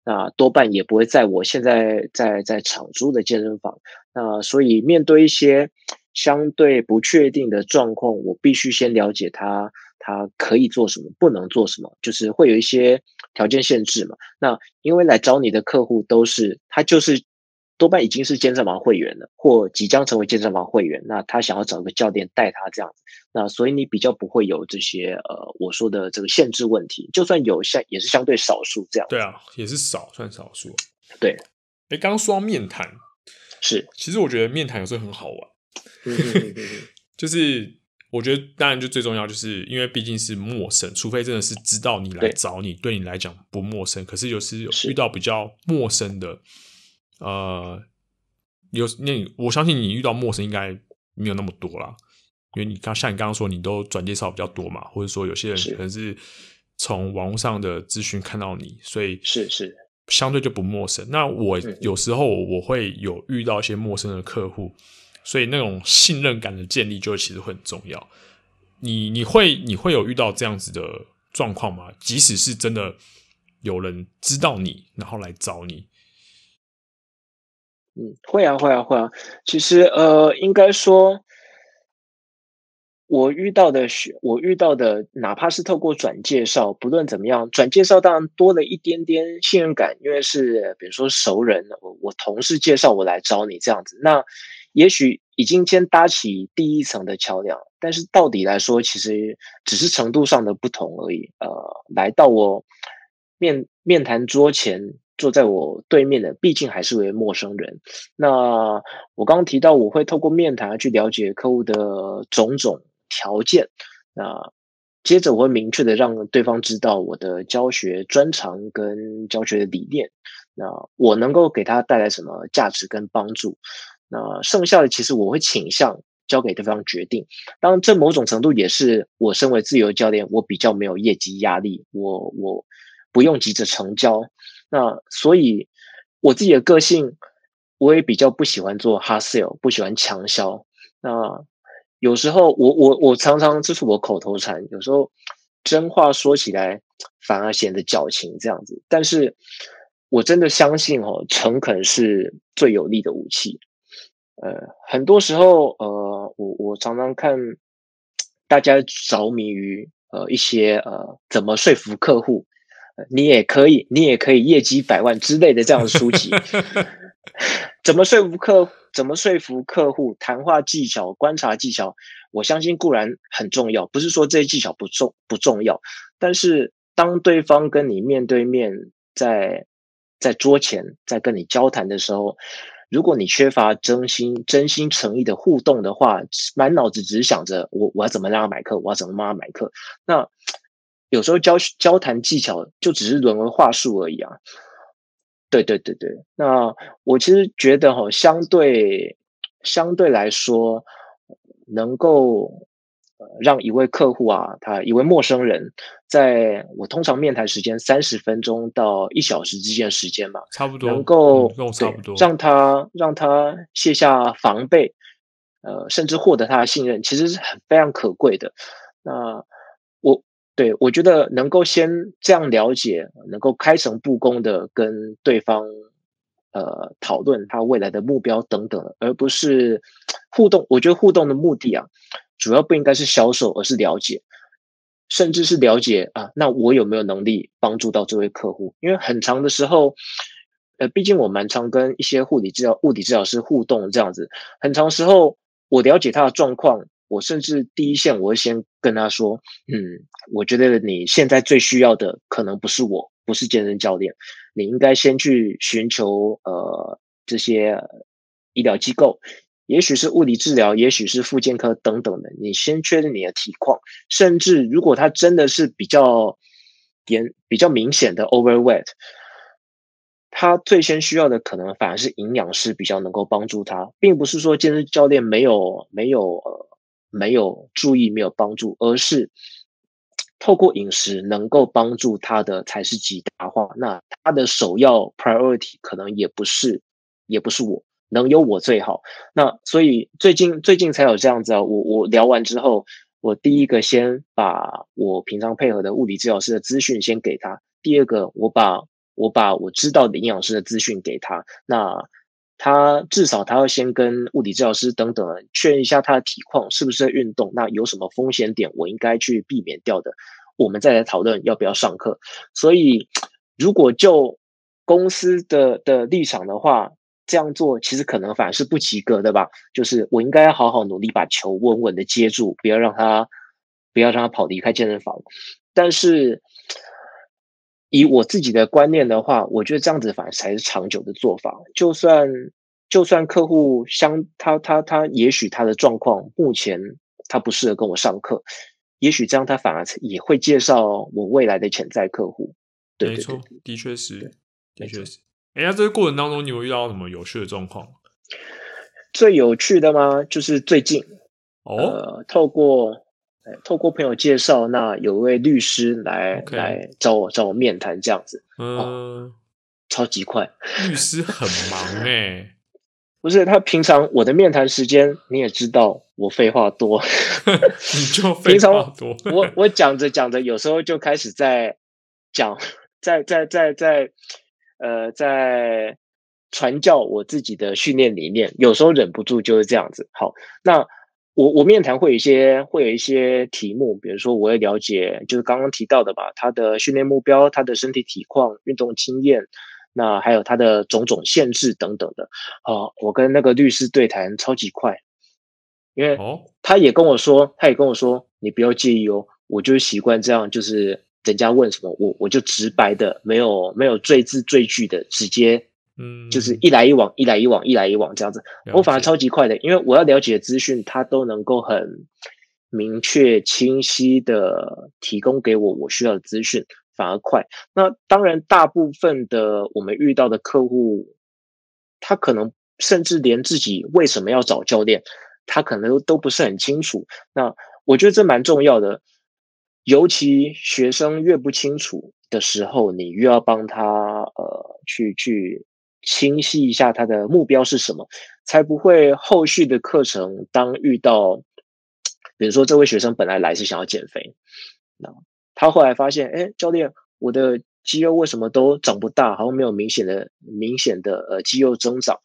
B: 那多半也不会在我现在在在场租的健身房。那所以面对一些相对不确定的状况，我必须先了解他。他可以做什么，不能做什么，就是会有一些条件限制嘛。那因为来找你的客户都是他，就是多半已经是健身房会员了，或即将成为健身房会员。那他想要找个教练带他这样子，那所以你比较不会有这些呃我说的这个限制问题。就算有，相也是相对少数这样。
A: 对啊，也是少，算少数。
B: 对，
A: 哎，刚刚说到面谈，
B: 是，
A: 其实我觉得面谈有时候很好玩，就是。我觉得当然就最重要，就是因为毕竟是陌生，除非真的是知道你来找你，对，对你来讲不陌生。可是有时有遇到比较陌生的，呃，有那我相信你遇到陌生应该没有那么多啦，因为你刚像你刚刚说，你都转介绍比较多嘛，或者说有些人可能是从网络上的资讯看到你，所以
B: 是是
A: 相对就不陌生。那我有时候我会有遇到一些陌生的客户。所以那种信任感的建立就其实会很重要。你你会你会有遇到这样子的状况吗？即使是真的有人知道你，然后来找你，
B: 嗯，会啊会啊会啊。其实呃，应该说，我遇到的学我遇到的，哪怕是透过转介绍，不论怎么样，转介绍当然多了一点点信任感，因为是比如说熟人，我我同事介绍我来找你这样子，那。也许已经先搭起第一层的桥梁，但是到底来说，其实只是程度上的不同而已。呃，来到我面面谈桌前，坐在我对面的，毕竟还是位陌生人。那我刚刚提到，我会透过面谈去了解客户的种种条件。那接着我会明确的让对方知道我的教学专长跟教学的理念。那我能够给他带来什么价值跟帮助？那剩下的其实我会倾向交给对方决定，当然这某种程度也是我身为自由教练，我比较没有业绩压力，我我不用急着成交。那所以我自己的个性，我也比较不喜欢做 hard sell，不喜欢强销。那有时候我我我常常这是我口头禅，有时候真话说起来反而显得矫情这样子。但是我真的相信哦，诚恳是最有力的武器。呃，很多时候，呃，我我常常看大家着迷于呃一些呃怎么说服客户，你也可以，你也可以业绩百万之类的这样的书籍。怎么说服客？怎么说服客户？谈话技巧、观察技巧，我相信固然很重要，不是说这些技巧不重不重要。但是当对方跟你面对面在在桌前在跟你交谈的时候，如果你缺乏真心、真心诚意的互动的话，满脑子只想着我我要怎么让他买课，我要怎么让他买课，那有时候交交谈技巧就只是沦为话术而已啊。对对对对，那我其实觉得哈，相对相对来说，能够让一位客户啊，他一位陌生人，在我通常面谈时间三十分钟到一小时之间的时间嘛，
A: 差不多，
B: 能够、
A: 嗯、跟我差不多，
B: 让他让他卸下防备，呃，甚至获得他的信任，其实是很非常可贵的。那我。对，我觉得能够先这样了解，能够开诚布公的跟对方呃讨论他未来的目标等等，而不是互动。我觉得互动的目的啊，主要不应该是销售，而是了解，甚至是了解啊，那我有没有能力帮助到这位客户？因为很长的时候，呃，毕竟我蛮常跟一些护理治疗、物理治疗师互动这样子，很长时候我了解他的状况。我甚至第一线，我会先跟他说：“嗯，我觉得你现在最需要的可能不是我，不是健身教练，你应该先去寻求呃这些医疗机构，也许是物理治疗，也许是复健科等等的。你先确认你的体况，甚至如果他真的是比较严、比较明显的 overweight，他最先需要的可能反而是营养师比较能够帮助他，并不是说健身教练没有没有呃。”没有注意，没有帮助，而是透过饮食能够帮助他的才是极大化。那他的首要 priority 可能也不是，也不是我，能有我最好。那所以最近最近才有这样子啊。我我聊完之后，我第一个先把我平常配合的物理治疗师的资讯先给他，第二个我把我把我知道的营养师的资讯给他。那他至少他要先跟物理治疗师等等确认一下他的体况是不是在运动，那有什么风险点我应该去避免掉的，我们再来讨论要不要上课。所以，如果就公司的的立场的话，这样做其实可能反而是不及格的吧。就是我应该好好努力把球稳稳的接住，不要让他不要让他跑离开健身房。但是。以我自己的观念的话，我觉得这样子反而才是长久的做法。就算就算客户相他他他，也许他的状况目前他不适合跟我上课，也许这样他反而也会介绍我未来的潜在客户。对，对，对，对，
A: 没错，的确是，的确是。哎，那这个过程当中，你有遇到什么有趣的状况？
B: 最有趣的吗？就是最近
A: 哦，
B: 呃，透过。透过朋友介绍，那有一位律师来.来找我找我面谈，这样子，嗯、哦，超级快。
A: 律师很忙哎，
B: 不是他平常我的面谈时间你也知道，我废话多
A: 你就非常多。
B: 我我讲着讲着，有时候就开始在讲，在在在在呃在传教我自己的训练理念，有时候忍不住就是这样子。好，那。我我面谈会有一些会有一些题目，比如说我会了解，就是刚刚提到的吧，他的训练目标、他的身体体况、运动经验，那还有他的种种限制等等的。啊，我跟那个律师对谈超级快，因为他也跟我说，他也跟我说，你不要介意哦，我就是习惯这样，就是人家问什么，我我就直白的，没有没有赘字赘句的，直接。嗯，就是一来一往，一来一往，一来一往这样子，我反而超级快的，因为我要了解的资讯，它都能够很明确、清晰的提供给我我需要的资讯，反而快。那当然，大部分的我们遇到的客户，他可能甚至连自己为什么要找教练，他可能都不是很清楚。那我觉得这蛮重要的，尤其学生越不清楚的时候，你越要帮他呃去去。清晰一下他的目标是什么，才不会后续的课程当遇到，比如说这位学生本来来是想要减肥，那他后来发现，哎，教练，我的肌肉为什么都长不大，好像没有明显的明显的呃肌肉增长。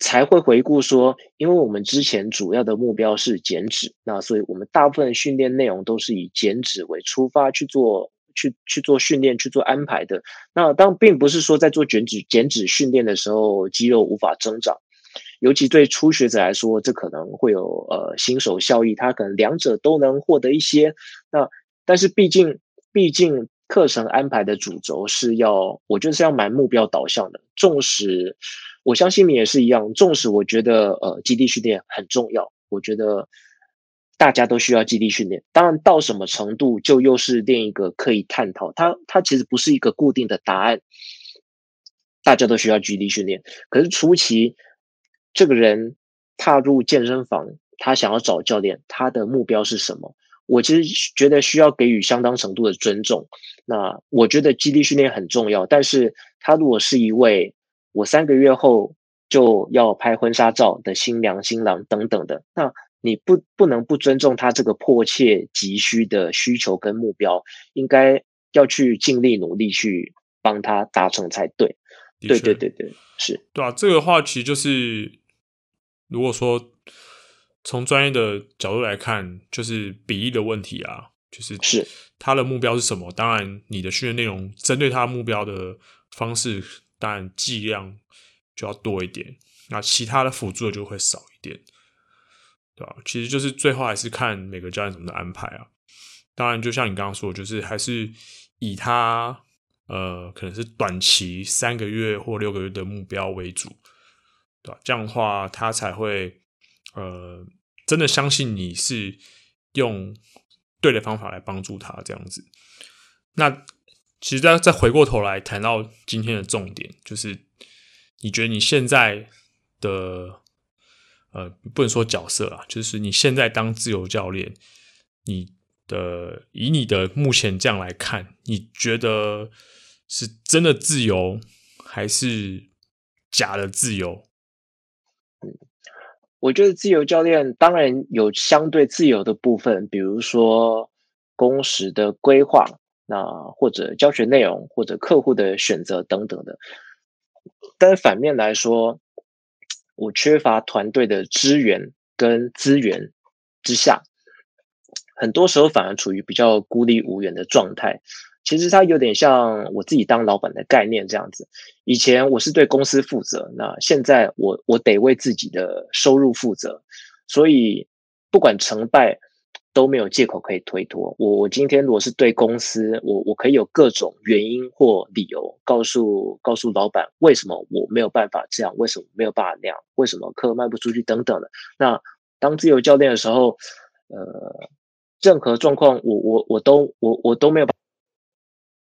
B: 才会回顾说，因为我们之前主要的目标是减脂，那所以我们大部分训练内容都是以减脂为出发去做，去去做训练，去做安排的。那当并不是说在做减脂减脂训练的时候肌肉无法增长，尤其对初学者来说，这可能会有呃新手效益，他可能两者都能获得一些。那但是毕竟毕竟课程安排的主轴是要，我觉得是要蛮目标导向的，纵使。我相信你也是一样，纵使我觉得呃基地训练很重要，我觉得大家都需要基地训练。当然到什么程度，就又是另一个可以探讨。它它其实不是一个固定的答案。大家都需要基地训练，可是初期这个人踏入健身房，他想要找教练，他的目标是什么？我其实觉得需要给予相当程度的尊重。那我觉得基地训练很重要，但是他如果是一位我三个月后就要拍婚纱照的新娘新郎等等的，那你不不能不尊重他这个迫切急需的需求跟目标，应该要去尽力努力去帮他达成才对。确对对对对，是
A: 对啊。这个话其实就是，如果说从专业的角度来看，就是比例的问题啊，就是是他的目标是什么？当然，你的训练内容针对他目标的方式。当然剂量就要多一点，那其他的辅助的就会少一点，对吧？其实就是最后还是看每个教练怎么的安排啊。当然，就像你刚刚说，就是还是以他呃可能是短期三个月或六个月的目标为主，对吧？这样的话，他才会呃真的相信你是用对的方法来帮助他这样子。那。其实再再回过头来谈到今天的重点，就是你觉得你现在的呃不能说角色啊，就是你现在当自由教练，你的以你的目前这样来看，你觉得是真的自由还是假的自由？
B: 我觉得自由教练当然有相对自由的部分，比如说工时的规划。那或者教学内容，或者客户的选择等等的，但是反面来说，我缺乏团队的支援跟资源之下，很多时候反而处于比较孤立无援的状态。其实它有点像我自己当老板的概念这样子。以前我是对公司负责，那现在我我得为自己的收入负责，所以不管成败。都没有借口可以推脱。我我今天如果是对公司，我我可以有各种原因或理由告诉告诉老板为什么我没有办法这样，为什么没有办法那样，为什么课卖不出去等等的。那当自由教练的时候，呃，任何状况我我我都我我都没有办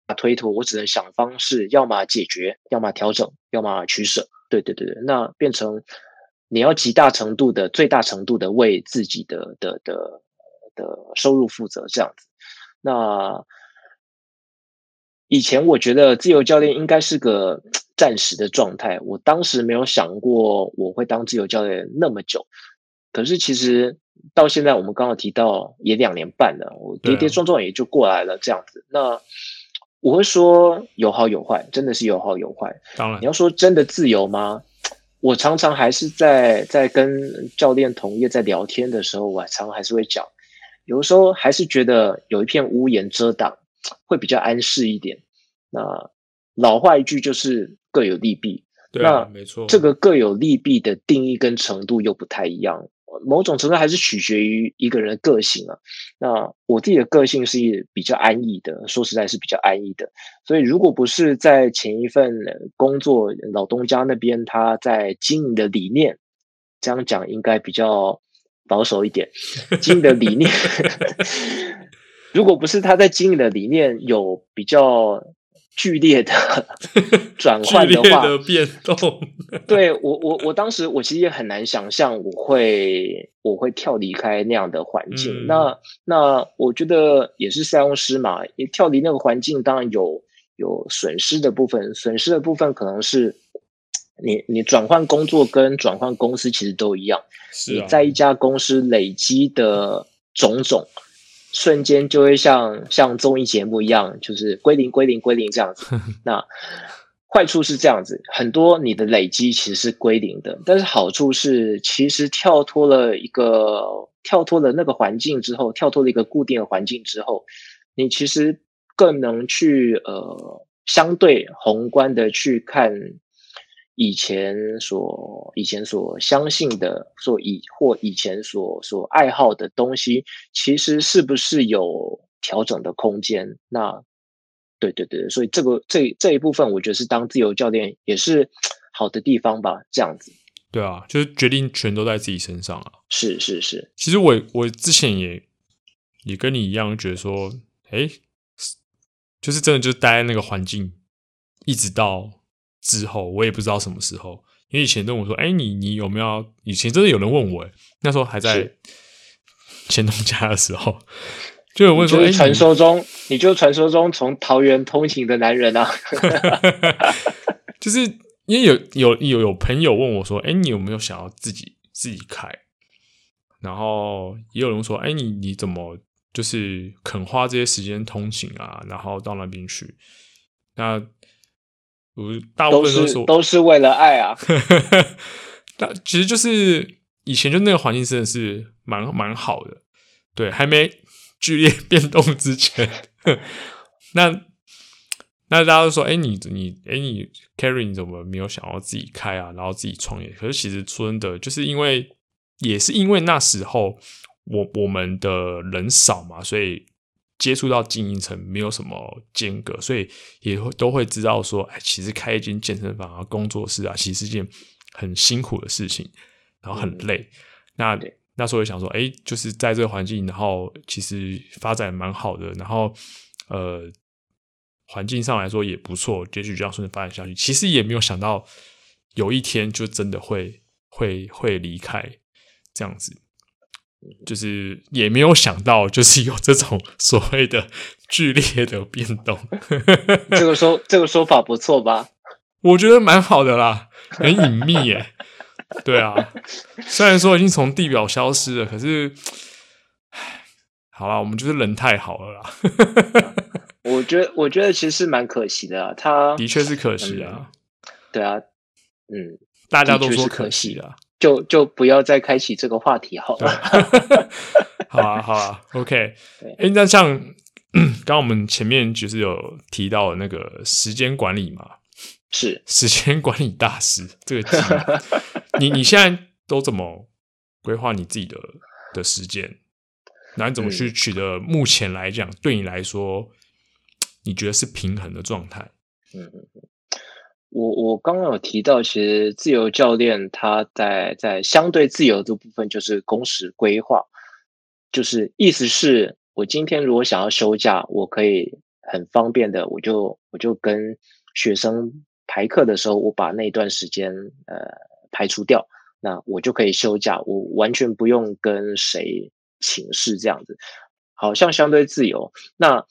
B: 法推脱，我只能想方式，要么解决，要么调整，要么取舍。对对对对，那变成你要极大程度的、最大程度的为自己的的的。的收入负责这样子，那以前我觉得自由教练应该是个暂时的状态，我当时没有想过我会当自由教练那么久。可是其实到现在，我们刚刚提到也两年半了，我跌跌撞撞也就过来了这样子。那我会说有好有坏，真的是有好有坏。
A: 当然，
B: 你要说真的自由吗？我常常还是在在跟教练同业在聊天的时候，我常常还是会讲。有的时候还是觉得有一片屋檐遮挡，会比较安适一点。那老话一句就是各有利弊。
A: 对啊，没错。
B: 这个各有利弊的定义跟程度又不太一样，某种程度还是取决于一个人的个性啊。那我自己的个性是比较安逸的，说实在是比较安逸的。所以如果不是在前一份工作老东家那边他在经营的理念，这样讲应该比较。保守一点，经营的理念，如果不是他在经营的理念有比较剧烈的转换的话，
A: 的变动，
B: 对我我我当时我其实也很难想象我会我会跳离开那样的环境。嗯、那那我觉得也是塞翁失马，也跳离那个环境，当然有有损失的部分，损失的部分可能是。你你转换工作跟转换公司其实都一样，
A: 是啊，
B: 你在一家公司累积的种种，瞬间就会像像综艺节目一样，就是归零归零归零这样子。那坏处是这样子，很多你的累积其实是归零的，但是好处是，其实跳脱了一个跳脱了那个环境之后，跳脱了一个固定的环境之后，你其实更能去呃相对宏观的去看。以前所以前所相信的，所以或以前所所爱好的东西，其实是不是有调整的空间？那对对对，所以这个这这一部分，我觉得是当自由教练也是 好的地方吧。这样子，
A: 对啊，就是决定权都在自己身上啊。
B: 是是是，
A: 其实我我之前也也跟你一样，觉得说，哎，就是真的就是待在那个环境，一直到。之后我也不知道什么时候，因为以前都我说：“哎，你你有没有？”以前真的有人问我，那时候还在前东家的时候，就有问说：“哎，
B: 传说中，你，你就是传说中从桃园通勤的男人啊？”
A: 就是因为有有有有朋友问我说：“哎，你有没有想要自己自己开？”然后也有人说：“哎，你你怎么就是肯花这些时间通勤啊？然后到那边去？”那我大部分都是
B: 都是，为了爱啊，
A: 那其实就是以前就那个环境真的是蛮蛮好的，对，还没剧烈 变动之前，那那大家都说，哎、欸，你你哎、欸、你 Carry 你怎么没有想要自己开啊，然后自己创业？可是其实说真的，就是因为也是因为那时候我我们的人少嘛，所以。接触到经营层没有什么间隔，所以也会都会知道说，哎，其实开一间健身房啊、工作室啊，其实是件很辛苦的事情，然后很累。嗯、那那时候也想说，哎，就是在这个环境，然后其实发展蛮好的，然后呃，环境上来说也不错，也许这样顺着发展下去。其实也没有想到有一天就真的会会会离开这样子。就是也没有想到，就是有这种 所谓的剧烈的变动。
B: 这个说 这个说法不错吧？
A: 我觉得蛮好的啦，很隐秘耶。对啊，虽然说已经从地表消失了，可是，好啦，我们就是人太好了啦。
B: 我觉得，我觉得其实是蛮可惜的啊。他
A: 的确是可惜啊。
B: 嗯、对啊，嗯，
A: 大家都说可惜啊。
B: 就就不要再开启这个话题好了。
A: 好啊，好啊，OK。哎，那像 刚刚我们前面就是有提到的那个时间管理嘛，
B: 是
A: 时间管理大师这个词，你你现在都怎么规划你自己的的时间？那你怎么去取得目前来讲、嗯、对你来说，你觉得是平衡的状态？嗯嗯嗯。
B: 我我刚刚有提到，其实自由教练他在在相对自由的部分，就是工时规划，就是意思是我今天如果想要休假，我可以很方便的，我就我就跟学生排课的时候，我把那段时间呃排除掉，那我就可以休假，我完全不用跟谁请示这样子，好像相对自由。那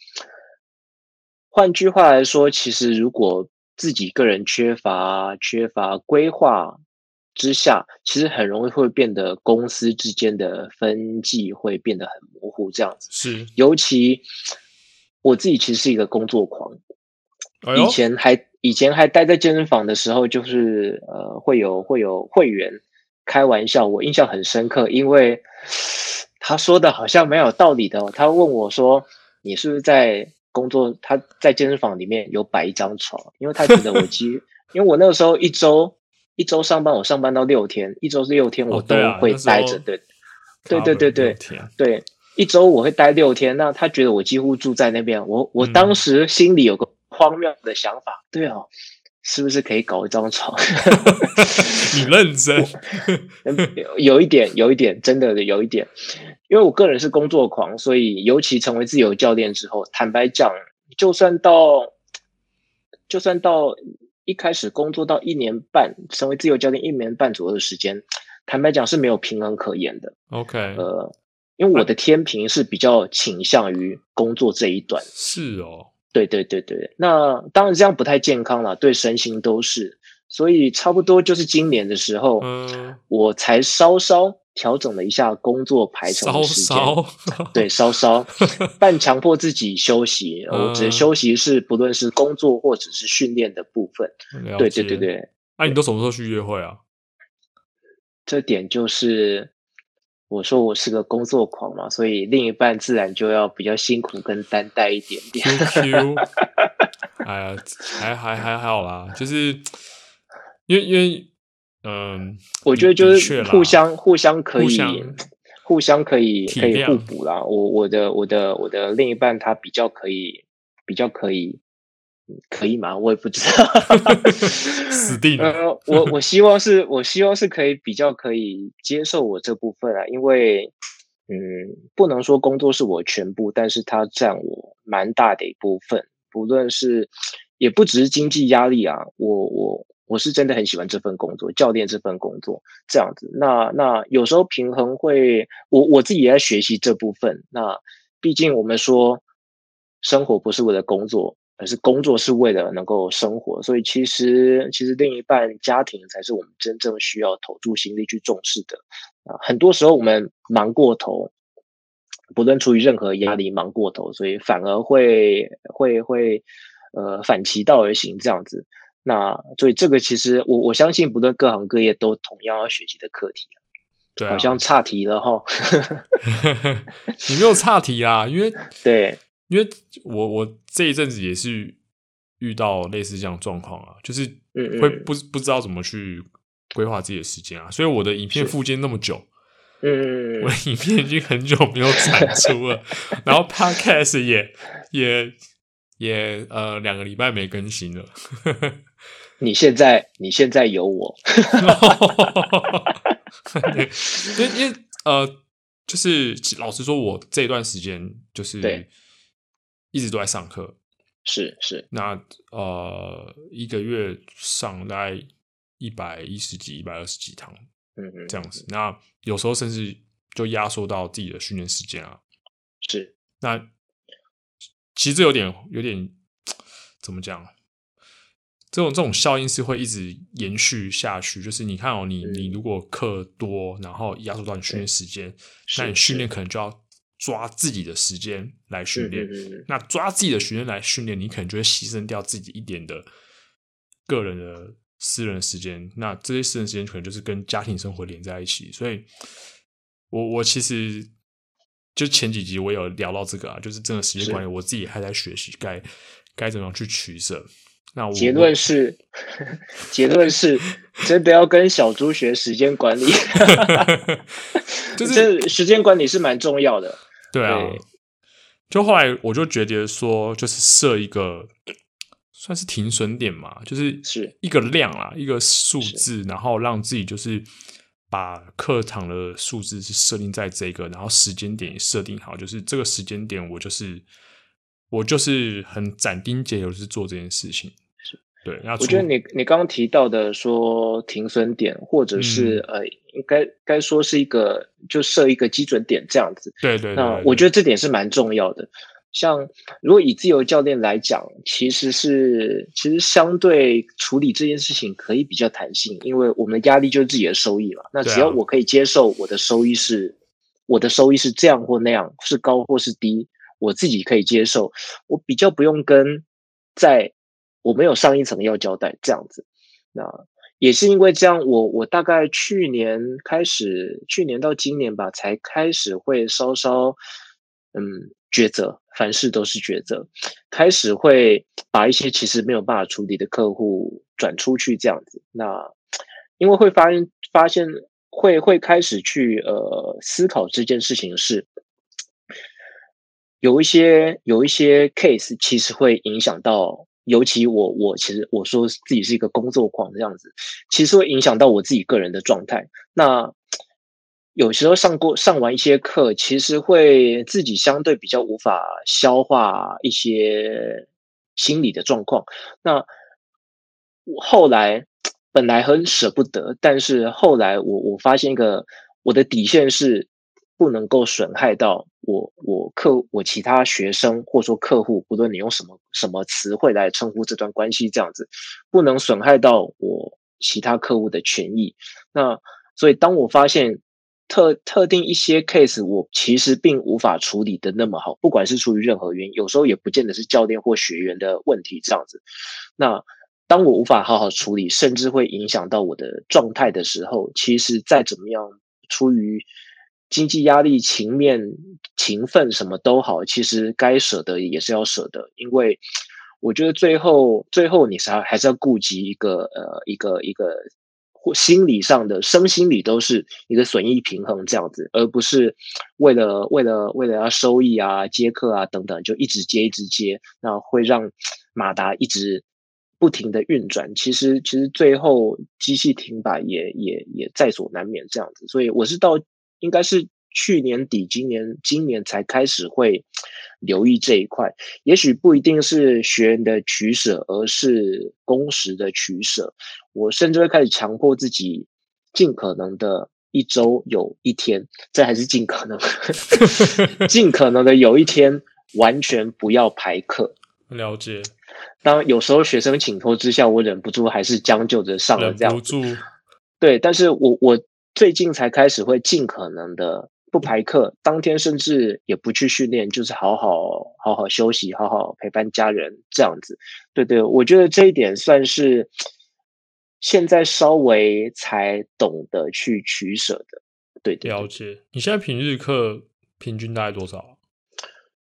B: 换句话来说，其实如果自己个人缺乏缺乏规划之下，其实很容易会变得公司之间的分际会变得很模糊，这样子
A: 是。
B: 尤其我自己其实是一个工作狂，哎、以前还以前还待在健身房的时候，就是呃会有会有会员开玩笑，我印象很深刻，因为他说的好像蛮有道理的、哦，他问我说：“你是不是在？”工作，他在健身房里面有摆一张床，因为他觉得我其实，因为我那个时候一周一周上班，我上班到六天，一周是六天，我都会待着，对，对对对对对，对，一周我会待六天，那他觉得我几乎住在那边，我我当时心里有个荒谬的想法，嗯、对啊，是不是可以搞一张床？
A: 你认真？
B: 有一点，有一点，真的有一点。因为我个人是工作狂，所以尤其成为自由教练之后，坦白讲，就算到，就算到一开始工作到一年半，成为自由教练一年半左右的时间，坦白讲是没有平衡可言的。
A: OK，
B: 呃，因为我的天平是比较倾向于工作这一段。
A: 是哦，
B: 对对对对，那当然这样不太健康了，对身心都是。所以差不多就是今年的时候，
A: 嗯，
B: 我才稍稍调整了一下工作排程的时间，
A: 稍
B: 稍对，稍稍 半强迫自己休息。我指的休息是不论是工作或者是训练的部分。对对对对。
A: 那、啊、你都什么时候去约会啊？
B: 这点就是我说我是个工作狂嘛，所以另一半自然就要比较辛苦跟担待一点
A: 点。哎呀，还还还好啦，就是因为因为嗯，呃、
B: 我觉得就是互相互相可以互相，互相可以可以互补啦。我我的我的我的另一半他比较可以比较可以。可以吗？我也不知道，
A: 死定了。
B: 呃，我我希望是，我希望是可以比较可以接受我这部分啊，因为，嗯，不能说工作是我全部，但是它占我蛮大的一部分。不论是，也不只是经济压力啊，我我我是真的很喜欢这份工作，教练这份工作这样子。那那有时候平衡会，我我自己也在学习这部分。那毕竟我们说，生活不是为了工作。而是工作是为了能够生活，所以其实其实另一半家庭才是我们真正需要投注心力去重视的啊。很多时候我们忙过头，不论出于任何压力忙过头，所以反而会会会呃反其道而行这样子。那所以这个其实我我相信，不论各行各业都同样要学习的课题。
A: 对啊，
B: 好像岔题了哈。
A: 你没有岔题啊，因为
B: 对。
A: 因为我我这一阵子也是遇到类似这样状况啊，就是会不不知道怎么去规划自己的时间啊，所以我的影片附件那么久，
B: 嗯，
A: 我的影片已经很久没有产出了，然后 Podcast 也也也呃两个礼拜没更新了。
B: 你现在你现在有我，
A: 因为因为呃，就是老实说，我这段时间就是对。一直都在上课，
B: 是是。
A: 那呃，一个月上大概一百一十几、一百二十几堂，
B: 嗯嗯，
A: 这样子。那有时候甚至就压缩到自己的训练时间啊。
B: 是。
A: 那其实这有点有点怎么讲？这种这种效应是会一直延续下去。就是你看哦，你你如果课多，然后压缩到你训练时间，那你训练可能就要。抓自己的时间来训练，嗯、那抓自己的时间来训练，你可能就会牺牲掉自己一点的个人的私人时间。那这些私人时间可能就是跟家庭生活连在一起。所以我，我我其实就前几集我有聊到这个啊，就是这个时间管理，我自己还在学习该该怎么样去取舍。那我
B: 结论是，结论是 真的要跟小猪学时间管理，就是 时间管理是蛮重要的。
A: 对啊，对，就后来我就觉得说，就是设一个 算是停损点嘛，就是是。一个量啊，一个数字，然后让自己就是把课堂的数字是设定在这个，然后时间点也设定好，就是这个时间点我就是我就是很斩钉截铁是做这件事情。对，
B: 我觉得你你刚刚提到的说停损点，或者是、嗯、呃，应该该说是一个就设一个基准点这样子。
A: 对对，对，对，
B: 那我觉得这点是蛮重要的。像如果以自由教练来讲，其实是其实相对处理这件事情可以比较弹性，因为我们的压力就是自己的收益嘛。那只要我可以接受我的收益是、啊、我的收益是这样或那样，是高或是低，我自己可以接受，我比较不用跟在。我没有上一层要交代这样子，那也是因为这样，我我大概去年开始，去年到今年吧，才开始会稍稍嗯抉择，凡事都是抉择，开始会把一些其实没有办法处理的客户转出去这样子。那因为会发现发现会会开始去呃思考这件事情是有一些有一些 case 其实会影响到。尤其我我其实我说自己是一个工作狂这样子，其实会影响到我自己个人的状态。那有时候上过上完一些课，其实会自己相对比较无法消化一些心理的状况。那我后来本来很舍不得，但是后来我我发现一个我的底线是不能够损害到我我客我其他学生或者说客户，不论你用什么什么词汇来称呼这段关系，这样子不能损害到我其他客户的权益。那所以当我发现特特定一些 case，我其实并无法处理的那么好，不管是出于任何原因，有时候也不见得是教练或学员的问题，这样子。那当我无法好好处理，甚至会影响到我的状态的时候，其实再怎么样，出于经济压力、情面、情分，什么都好，其实该舍得也是要舍得，因为我觉得最后，最后你是还是要顾及一个呃，一个一个或心理上的、身心理都是一个损益平衡这样子，而不是为了为了为了要收益啊、接客啊等等，就一直接一直接，那会让马达一直。不停的运转，其实其实最后机器停摆也也也在所难免这样子，所以我是到应该是去年底今年今年才开始会留意这一块，也许不一定是学员的取舍，而是工时的取舍。我甚至会开始强迫自己，尽可能的一周有一天，这还是尽可能，尽可能的有一天完全不要排课。
A: 了解。
B: 当有时候学生请托之下，我忍不住还是将就着上了这样。忍不
A: 住。
B: 对，但是我我最近才开始会尽可能的不排课，当天甚至也不去训练，就是好好好好休息，好好陪伴家人这样子。对对，我觉得这一点算是现在稍微才懂得去取舍的。对，对，对，
A: 了解。你现在平日课平均大概多少？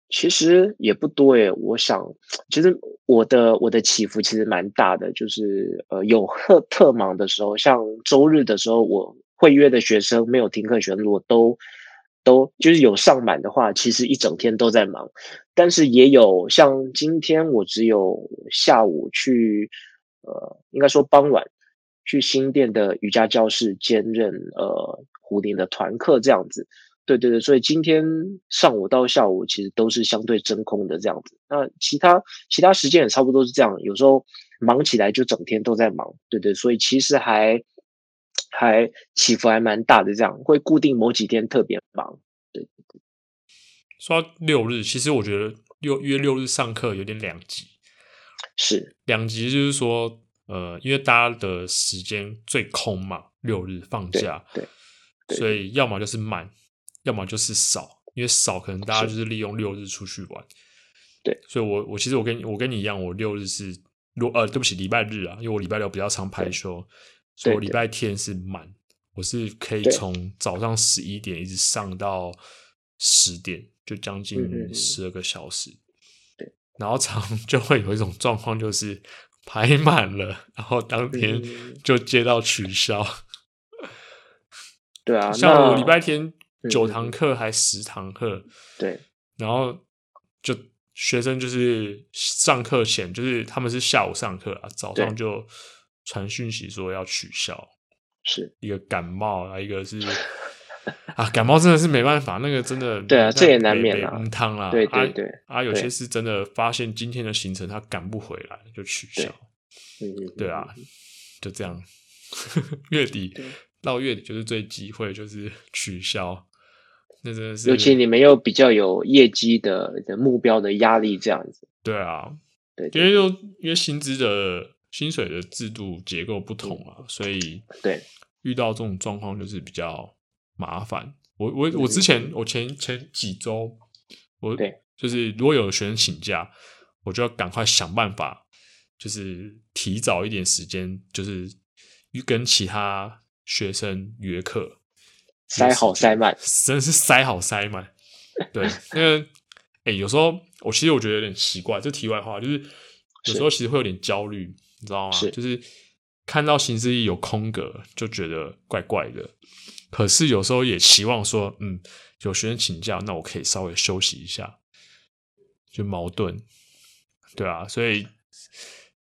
B: 其实也不多诶，我想，其实我的我的起伏其实蛮大的，就是呃有特特忙的时候，像周日的时候，我会约的学生没有停课学生，如果都都就是有上满的话，其实一整天都在忙。但是也有像今天我只有下午去，呃，应该说傍晚去新店的瑜伽教室兼任呃壶铃的团课这样子。对对对，所以今天上午到下午其实都是相对真空的这样子。那其他其他时间也差不多是这样，有时候忙起来就整天都在忙。对对，所以其实还还起伏还蛮大的，这样会固定某几天特别忙。对对对。
A: 说到六日，其实我觉得六约六日上课有点两极。
B: 是两
A: 极，就是说，呃，因为大家的时间最空嘛，六日放假，
B: 对，对对，
A: 所以要么就是满。要么就是少，因为少可能大家就是利用六日出去玩，
B: 对，
A: 所以我我其实我跟我跟你一样，我六日是六呃，对不起，礼拜日啊，因为我礼拜六比较常排休，所以我礼拜天是满，我是可以从早上十一点一直上到十点，就将近十二个小时，
B: 对，
A: 然后常就会有一种状况，就是排满了，然后当天就接到取消，
B: 对啊，
A: 像我礼拜天。九堂课还十堂课，
B: 对，
A: 然后就学生就是上课前，就是他们是下午上课啊，早上就传讯息说要取消，
B: 是
A: 一个感冒啊，一个是啊，感冒真的是没办法，那个真的
B: 对啊，这也难免
A: 啊，汤啦，
B: 对对对
A: 啊，有些是真的发现今天的行程他赶不回来就取消，
B: 对，
A: 对啊，就这样，月底到月底就是最机会就是取消。那真的是，
B: 尤其你们又比较有业绩的的目标的压力，这样子。
A: 对啊，
B: 对，
A: 因为就因为薪资的薪水的制度结构不同啊，所以
B: 对
A: 遇到这种状况就是比较麻烦。我我我之前我前前几周，我
B: 对
A: 就是如果有学生请假，我就要赶快想办法，就是提早一点时间，就是跟其他学生约课。
B: 塞好塞满，
A: 真的是塞好塞满。对，因为哎，有时候我其实我觉得有点奇怪。这题外话就是，有时候其实会有点焦虑，你知道吗？
B: 是，
A: 就是看到行事历有空格，就觉得怪怪的。可是有时候也希望说，嗯，有学生请假，那我可以稍微休息一下，就矛盾。对啊，所以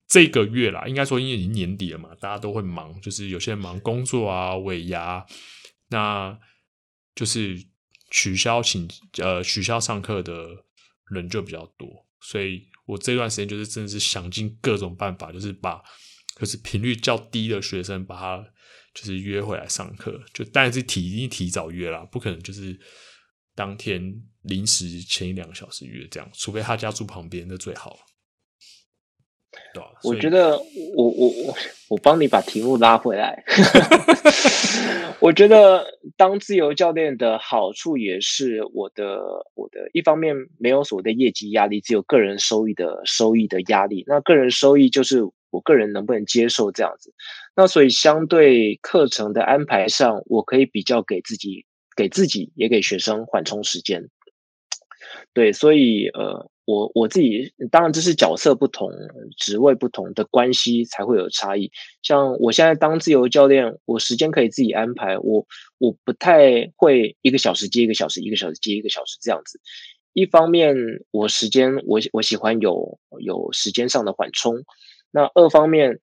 A: 这个月啦，应该说因为已经年底了嘛，大家都会忙，就是有些人忙工作啊、尾牙。那就是取消请呃取消上课的人就比较多，所以我这段时间就是真的是想尽各种办法，就是把就是频率较低的学生把他就是约回来上课，就但是提一定提早约啦，不可能就是当天临时前一两个小时约这样，除非他家住旁边，那最好。对啊，
B: 我觉得我我我我帮你把题目拉回来。我觉得当自由教练的好处也是我的我的一方面没有所谓的业绩压力，只有个人收益的收益的压力。那个人收益就是我个人能不能接受这样子。那所以相对课程的安排上，我可以比较给自己给自己也给学生缓冲时间。对，所以呃。我我自己当然这是角色不同、职位不同的关系才会有差异。像我现在当自由教练，我时间可以自己安排，我我不太会一个小时接一个小时，一个小时接一个小时这样子。一方面我时间我我喜欢有有时间上的缓冲，那二方面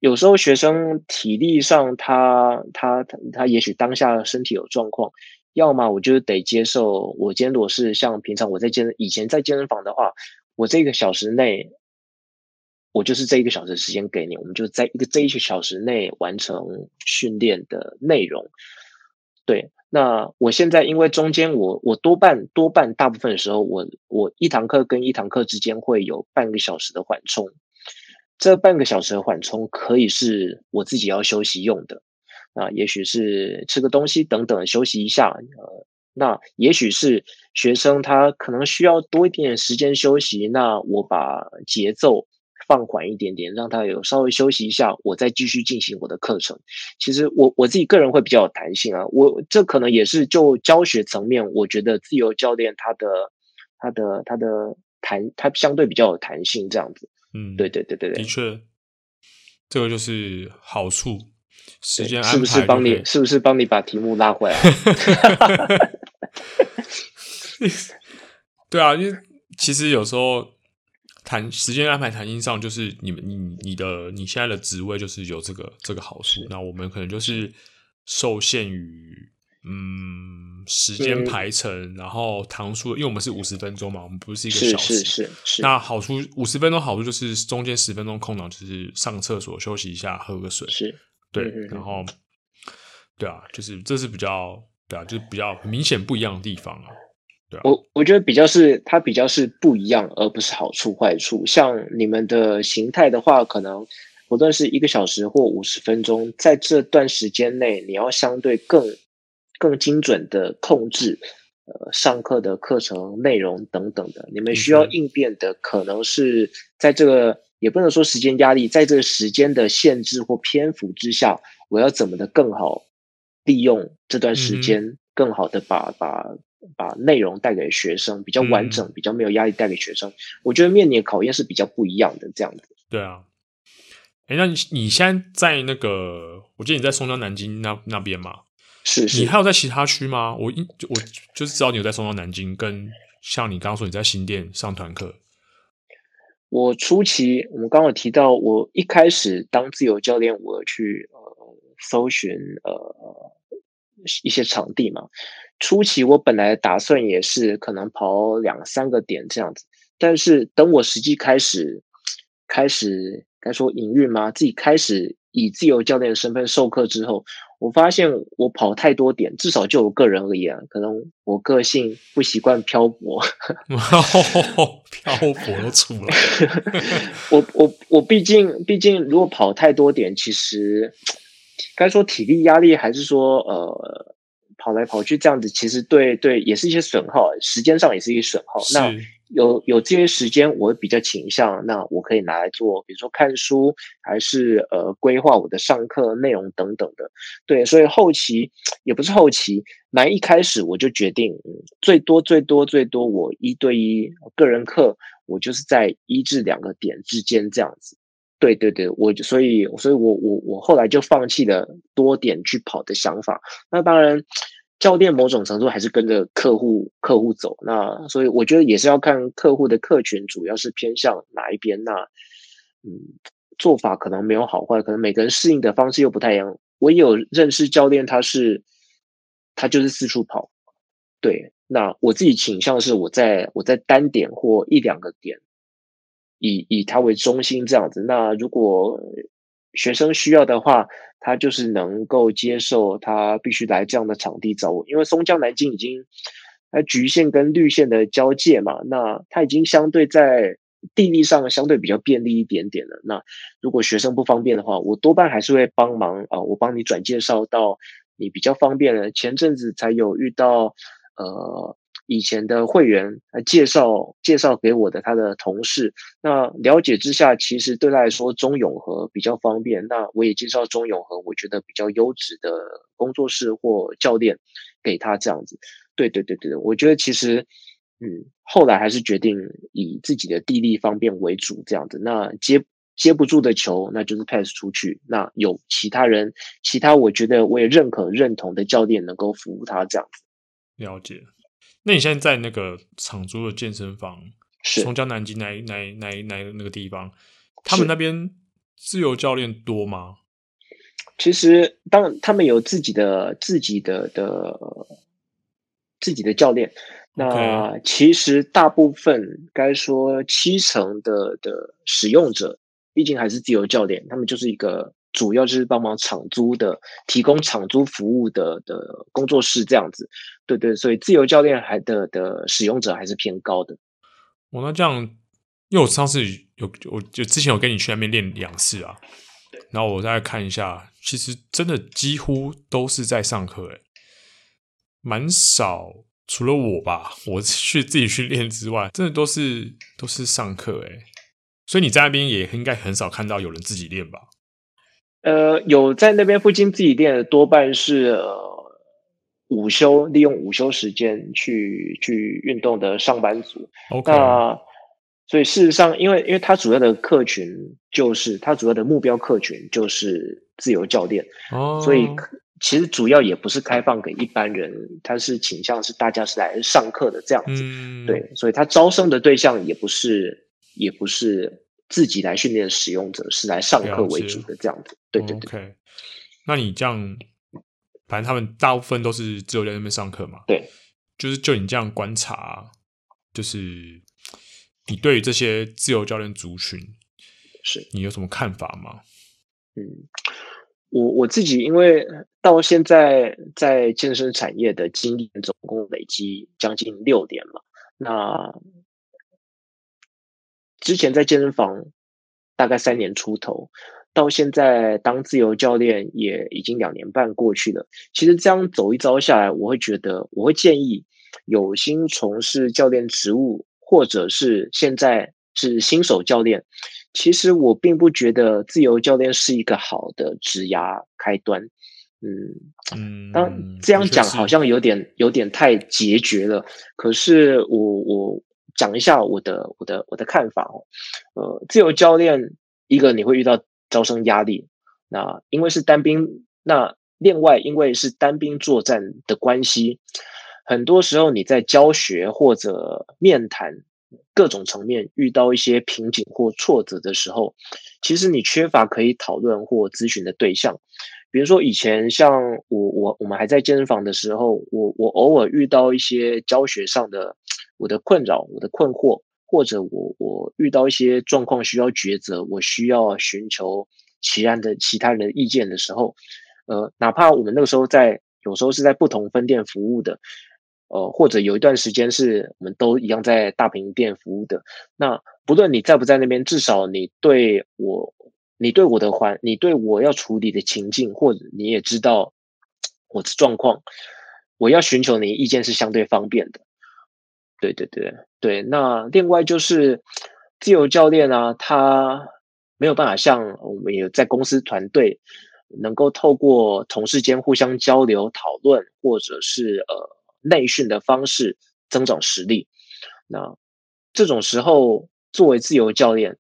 B: 有时候学生体力上他他他他也许当下身体有状况。要么我就得接受，我今天如果是像平常我在健，以前在健身房的话，我这个小时内，我就是这一个小时时间给你，我们就在一个这一个小时内完成训练的内容。对，那我现在因为中间我我多半多半大部分的时候，我我一堂课跟一堂课之间会有半个小时的缓冲，这半个小时的缓冲可以是我自己要休息用的。啊，也许是吃个东西等等，休息一下。呃，那也许是学生他可能需要多一点点时间休息，那我把节奏放缓一点点，让他有稍微休息一下，我再继续进行我的课程。其实我我自己个人会比较有弹性啊，我这可能也是就教学层面，我觉得自由教练他的他的他的弹，他相对比较有弹性这样子。嗯，对对对对对，
A: 的确，这个就是好处。时间
B: 是不是帮你？是不是帮你把题目拉回来？
A: 对啊，因为其实有时候谈时间安排弹性上，就是你们你你的你现在的职位就是有这个这个好处。那我们可能就是受限于嗯时间排程，嗯、然后堂数，因为我们是五十分钟嘛，我们不是一个小时。
B: 是是是，是。
A: 那好处五十分钟好处就是中间十分钟空档，就是上厕所休息一下，喝个水。
B: 是。
A: 对，然后，对啊，就是这是比较，对啊，就是比较明显不一样的地方啊。对啊，
B: 我我觉得比较是它比较是不一样，而不是好处坏处。像你们的形态的话，可能不论是一个小时或五十分钟，在这段时间内，你要相对更更精准的控制，呃，上课的课程内容等等的。你们需要应变的，可能是在这个。也不能说时间压力，在这个时间的限制或篇幅之下，我要怎么的更好利用这段时间，嗯、更好的把把把内容带给学生，比较完整，嗯、比较没有压力带给学生。我觉得面临的考验是比较不一样的，这样子。
A: 对啊，哎，那你你现在在那个，我记得你在松江南京那那边吗？
B: 是是。
A: 你还有在其他区吗？我我就是知道你有在松江南京，跟像你刚刚说你在新店上团课。
B: 我初期，我们刚刚有提到，我一开始当自由教练，我去呃搜寻呃一些场地嘛。初期我本来打算也是可能跑两三个点这样子，但是等我实际开始开始该说营运吗？自己开始以自由教练的身份授课之后。我发现我跑太多点，至少就我个人而言，可能我个性不习惯漂泊，
A: 漂泊都出来。
B: 我我我毕竟毕竟，如果跑太多点，其实该说体力压力，还是说呃跑来跑去这样子，其实对对也是一些损耗，时间上也是一些损耗。那有有这些时间，我比较倾向，那我可以拿来做，比如说看书，还是呃规划我的上课内容等等的。对，所以后期也不是后期，蛮一开始我就决定，最多最多最多，我一对一个人课，我就是在一至两个点之间这样子。对对对，我所以所以我我我后来就放弃了多点去跑的想法。那当然。教练某种程度还是跟着客户客户走，那所以我觉得也是要看客户的客群主要是偏向哪一边。那嗯，做法可能没有好坏，可能每个人适应的方式又不太一样。我也有认识教练，他是他就是四处跑，对。那我自己倾向是我在我在单点或一两个点，以以他为中心这样子。那如果学生需要的话，他就是能够接受，他必须来这样的场地找我，因为松江南京已经它橘线跟绿线的交界嘛，那它已经相对在地利上相对比较便利一点点了。那如果学生不方便的话，我多半还是会帮忙啊，我帮你转介绍到你比较方便的。前阵子才有遇到呃。以前的会员来介绍介绍给我的他的同事，那了解之下，其实对他来说中永和比较方便。那我也介绍中永和，我觉得比较优质的工作室或教练给他这样子。对对对对对，我觉得其实嗯，后来还是决定以自己的地利方便为主这样子。那接接不住的球，那就是 pass 出去。那有其他人，其他我觉得我也认可认同的教练能够服务他这样子。
A: 了解。那你现在在那个长租的健身房，是松江南京哪哪哪哪那个地方，他们那边自由教练多吗？
B: 其实，当他们有自己的自己的的自己的教练，那其实大部分该说七成的的使用者，毕竟还是自由教练，他们就是一个。主要就是帮忙场租的，提供场租服务的的工作室这样子，对对，所以自由教练还的的使用者还是偏高的。
A: 我那这样，因为我上次有我就之前有跟你去那边练两次啊，然后我再看一下，其实真的几乎都是在上课，诶，蛮少，除了我吧，我去自己去练之外，真的都是都是上课，诶，所以你在那边也应该很少看到有人自己练吧？
B: 呃，有在那边附近自己练的，多半是呃午休，利用午休时间去去运动的上班族。那所以事实上，因为因为他主要的客群就是他主要的目标客群就是自由教练，oh. 所以其实主要也不是开放给一般人，他是倾向是大家是来上课的这样子。嗯，对，所以他招生的对象也不是也不是。自己来训练使用者是来上课为主的这样子，对对对。
A: Okay. 那你这样，反正他们大部分都是自由在那边上课嘛？
B: 对，
A: 就是就你这样观察，就是你对于这些自由教练族群，
B: 是
A: 你有什么看法吗？
B: 嗯，我我自己因为到现在在健身产业的经历总共累积将近六年嘛，那。之前在健身房大概三年出头，到现在当自由教练也已经两年半过去了。其实这样走一遭下来，我会觉得，我会建议有心从事教练职务，或者是现在是新手教练，其实我并不觉得自由教练是一个好的职涯开端。嗯嗯，当这样讲好像有点有点太决绝了。可是我我。讲一下我的我的我的看法哦，呃，自由教练一个你会遇到招生压力，那因为是单兵，那另外因为是单兵作战的关系，很多时候你在教学或者面谈各种层面遇到一些瓶颈或挫折的时候，其实你缺乏可以讨论或咨询的对象。比如说以前像我我我们还在健身房的时候，我我偶尔遇到一些教学上的。我的困扰，我的困惑，或者我我遇到一些状况需要抉择，我需要寻求其他的其他人的意见的时候，呃，哪怕我们那个时候在有时候是在不同分店服务的，呃，或者有一段时间是我们都一样在大坪店服务的，那不论你在不在那边，至少你对我，你对我的环，你对我要处理的情境，或者你也知道 我的状况，我要寻求你意见是相对方便的。对对对对，那另外就是自由教练啊，他没有办法像我们有在公司团队能够透过同事间互相交流讨论，或者是呃内训的方式增长实力。那这种时候，作为自由教练，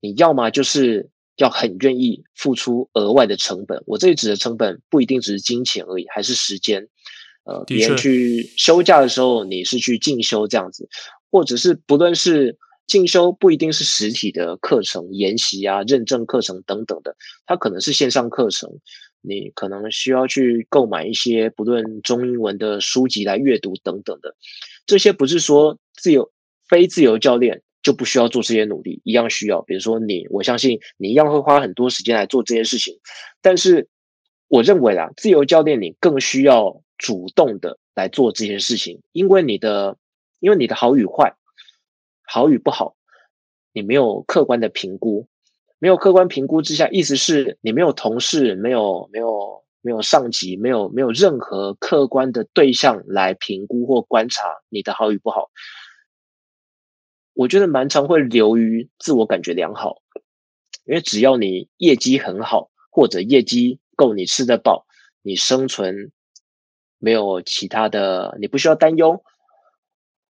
B: 你要么就是要很愿意付出额外的成本，我这里指的成本不一定只是金钱而已，还是时间。呃，别人去休假的时候，你是去进修这样子，或者是不论是进修，不一定是实体的课程、研习啊、认证课程等等的，它可能是线上课程，你可能需要去购买一些不论中英文的书籍来阅读等等的。这些不是说自由非自由教练就不需要做这些努力，一样需要。比如说你，我相信你一样会花很多时间来做这些事情，但是我认为啊，自由教练你更需要。主动的来做这些事情，因为你的，因为你的好与坏，好与不好，你没有客观的评估，没有客观评估之下，意思是你没有同事，没有没有没有上级，没有没有任何客观的对象来评估或观察你的好与不好。我觉得蛮常会流于自我感觉良好，因为只要你业绩很好，或者业绩够你吃得饱，你生存没有其他的，你不需要担忧。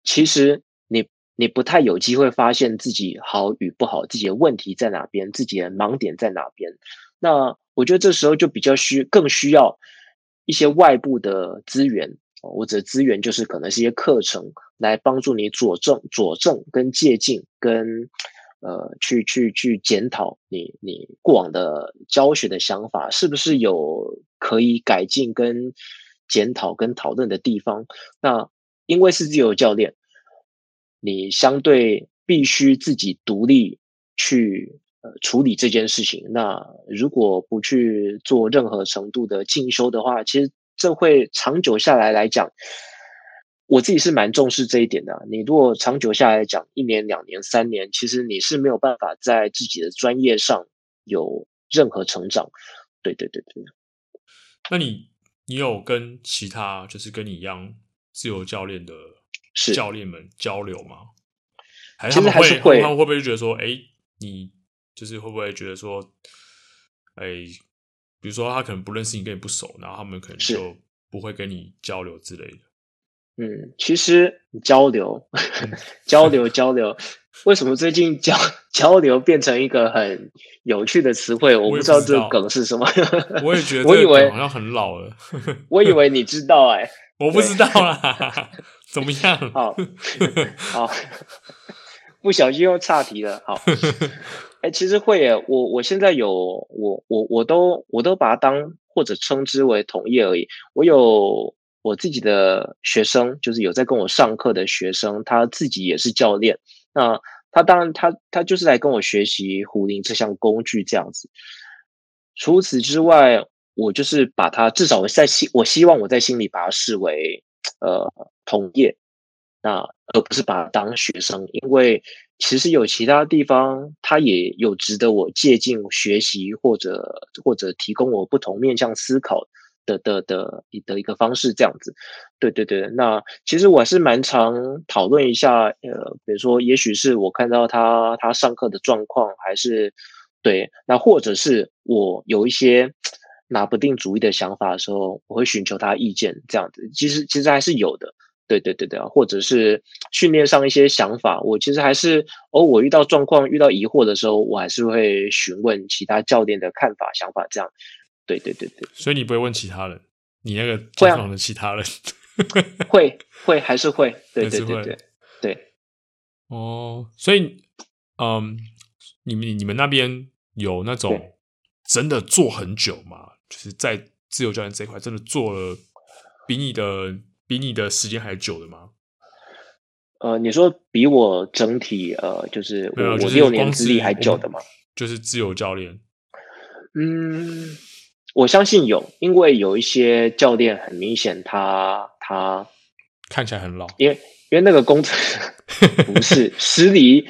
B: 其实你你不太有机会发现自己好与不好，自己的问题在哪边，自己的盲点在哪边。那我觉得这时候就比较需更需要一些外部的资源。或者资源就是可能是一些课程来帮助你佐证、佐证跟借鉴，跟呃去去去检讨你你过往的教学的想法是不是有可以改进跟检讨跟讨论的地方。那因为是自由教练，你相对必须自己独立去呃处理这件事情。那如果不去做任何程度的进修的话，其实。这会长久下来来讲，我自己是蛮重视这一点的。你如果长久下来讲，一年、两年、三年，其实你是没有办法在自己的专业上有任何成长。对对对对。
A: 那你你有跟其他就是跟你一样自由教练的教练们交流吗？还是他们会，他们会不会觉得说，哎，你就是会不会觉得说，哎？比如说，他可能不认识你，跟你不熟，然后他们可能就不会跟你交流之类的。
B: 嗯，其实交流、交流、交流，为什么最近交 交流变成一个很有趣的词汇？我不知道这个梗是什么。
A: 我也觉 得，我以为好像很老了。
B: 我以为你知道、欸，哎，
A: 我不知道啦。怎么样？
B: 好，好，不小心又岔题了。好。哎，其实会耶，我我现在有我我我都我都把它当或者称之为同业而已。我有我自己的学生，就是有在跟我上课的学生，他自己也是教练。那他当然他他就是来跟我学习壶铃这项工具这样子。除此之外，我就是把他至少我在心，我希望我在心里把他视为呃同业，那而不是把他当学生，因为。其实有其他地方，他也有值得我借鉴学习，或者或者提供我不同面向思考的的的一的一个方式，这样子。对对对，那其实我还是蛮常讨论一下，呃，比如说，也许是我看到他他上课的状况，还是对，那或者是我有一些拿不定主意的想法的时候，我会寻求他意见，这样子。其实其实还是有的。对对对对啊，或者是训练上一些想法，我其实还是哦，我遇到状况、遇到疑惑的时候，我还是会询问其他教练的看法、想法，这样。对对对对，
A: 所以你不会问其他人，你那个专访的其他人
B: 会、啊、会会还是会，对对对对对。
A: 哦，所以嗯，你们你们那边有那种真的做很久吗？就是在自由教练这一块，真的做了比你的。比你的时间还久的吗？
B: 呃，你说比我整体呃，就是我我六年资历还久的吗？
A: 就是自由教练。
B: 嗯，我相信有，因为有一些教练很明显他，他他
A: 看起来很老，
B: 因为因为那个工作 不是实离。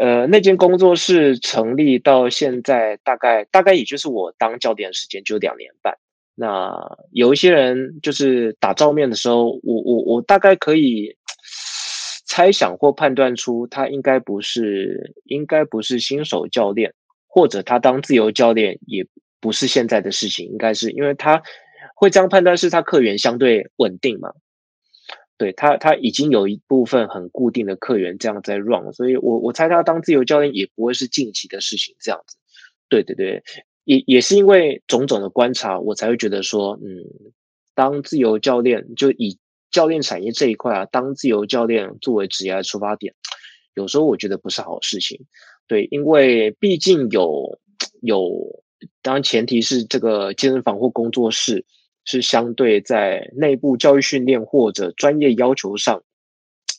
B: 呃，那间工作室成立到现在，大概大概也就是我当教练的时间就两年半。那有一些人就是打照面的时候，我我我大概可以猜想或判断出他应该不是应该不是新手教练，或者他当自由教练也不是现在的事情，应该是因为他会这样判断，是他客源相对稳定嘛？对，他他已经有一部分很固定的客源这样在 run，所以我我猜他当自由教练也不会是近期的事情这样子。对对对。也也是因为种种的观察，我才会觉得说，嗯，当自由教练就以教练产业这一块啊，当自由教练作为职业的出发点，有时候我觉得不是好事情。对，因为毕竟有有，当然前提是这个健身房或工作室是相对在内部教育训练或者专业要求上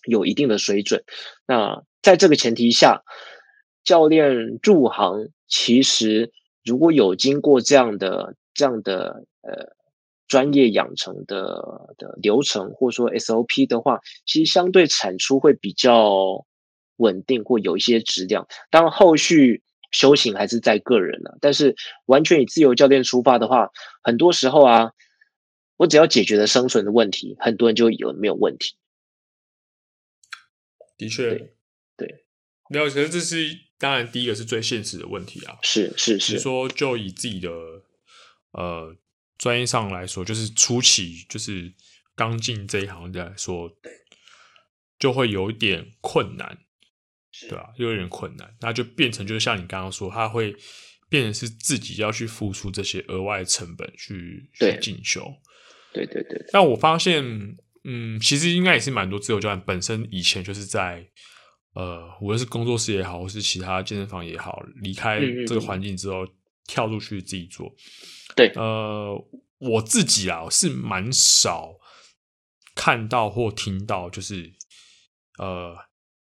B: 有一定的水准。那在这个前提下，教练入行其实。如果有经过这样的这样的呃专业养成的的流程，或者说 SOP 的话，其实相对产出会比较稳定，或有一些质量。当，后续修行还是在个人了。但是，完全以自由教练出发的话，很多时候啊，我只要解决了生存的问题，很多人就有没有问题。
A: 的确，对，
B: 对
A: 没有。可是这是当然，第一个是最现实的问题啊。
B: 是是是，
A: 你说就以自己的呃。专业上来说，就是初期，就是刚进这一行的来说，就会有一点困难，对吧？又有点困难，那就变成就是像你刚刚说，他会变成是自己要去付出这些额外成本去去进修。
B: 对对对。
A: 但我发现，嗯，其实应该也是蛮多自由教练本身以前就是在呃，无论是工作室也好，或是其他健身房也好，离开这个环境之后，嗯嗯跳出去自己做。
B: 对，
A: 呃，我自己啊是蛮少看到或听到，就是呃，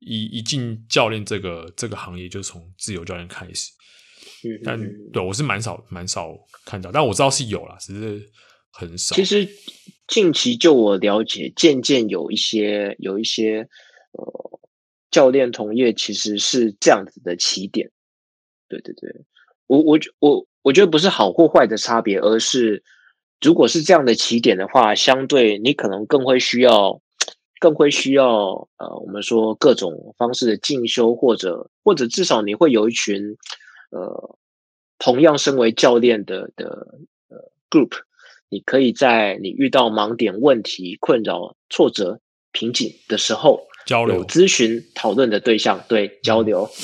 A: 一一进教练这个这个行业，就从自由教练开始。嗯，但对我是蛮少蛮少看到，但我知道是有啦，只是很少。
B: 其实近期就我了解，渐渐有一些有一些呃教练同业其实是这样子的起点。对对对，我我我。我觉得不是好或坏的差别，而是如果是这样的起点的话，相对你可能更会需要，更会需要呃，我们说各种方式的进修，或者或者至少你会有一群呃同样身为教练的的呃 group，你可以在你遇到盲点、问题、困扰、挫折、瓶颈的时候
A: 交流、
B: 咨询、讨论的对象，对交流。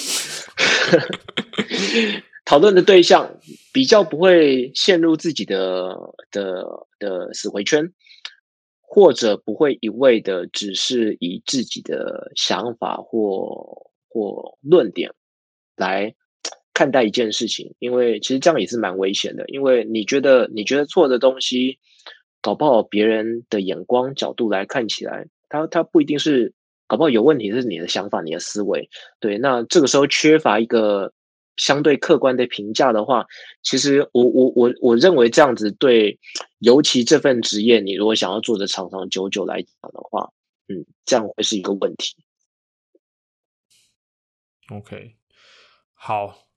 B: 讨论的对象比较不会陷入自己的的的死回圈，或者不会一味的只是以自己的想法或或论点来 看待一件事情，因为其实这样也是蛮危险的。因为你觉得你觉得错的东西，搞不好别人的眼光角度来看起来，他他不一定是搞不好有问题，是你的想法、你的思维。对，那这个时候缺乏一个。相对客观的评价的话，其实我我我我认为这样子对，尤其这份职业，你如果想要做的长长久久来讲的话，嗯，这样会是一个问题。
A: OK，好，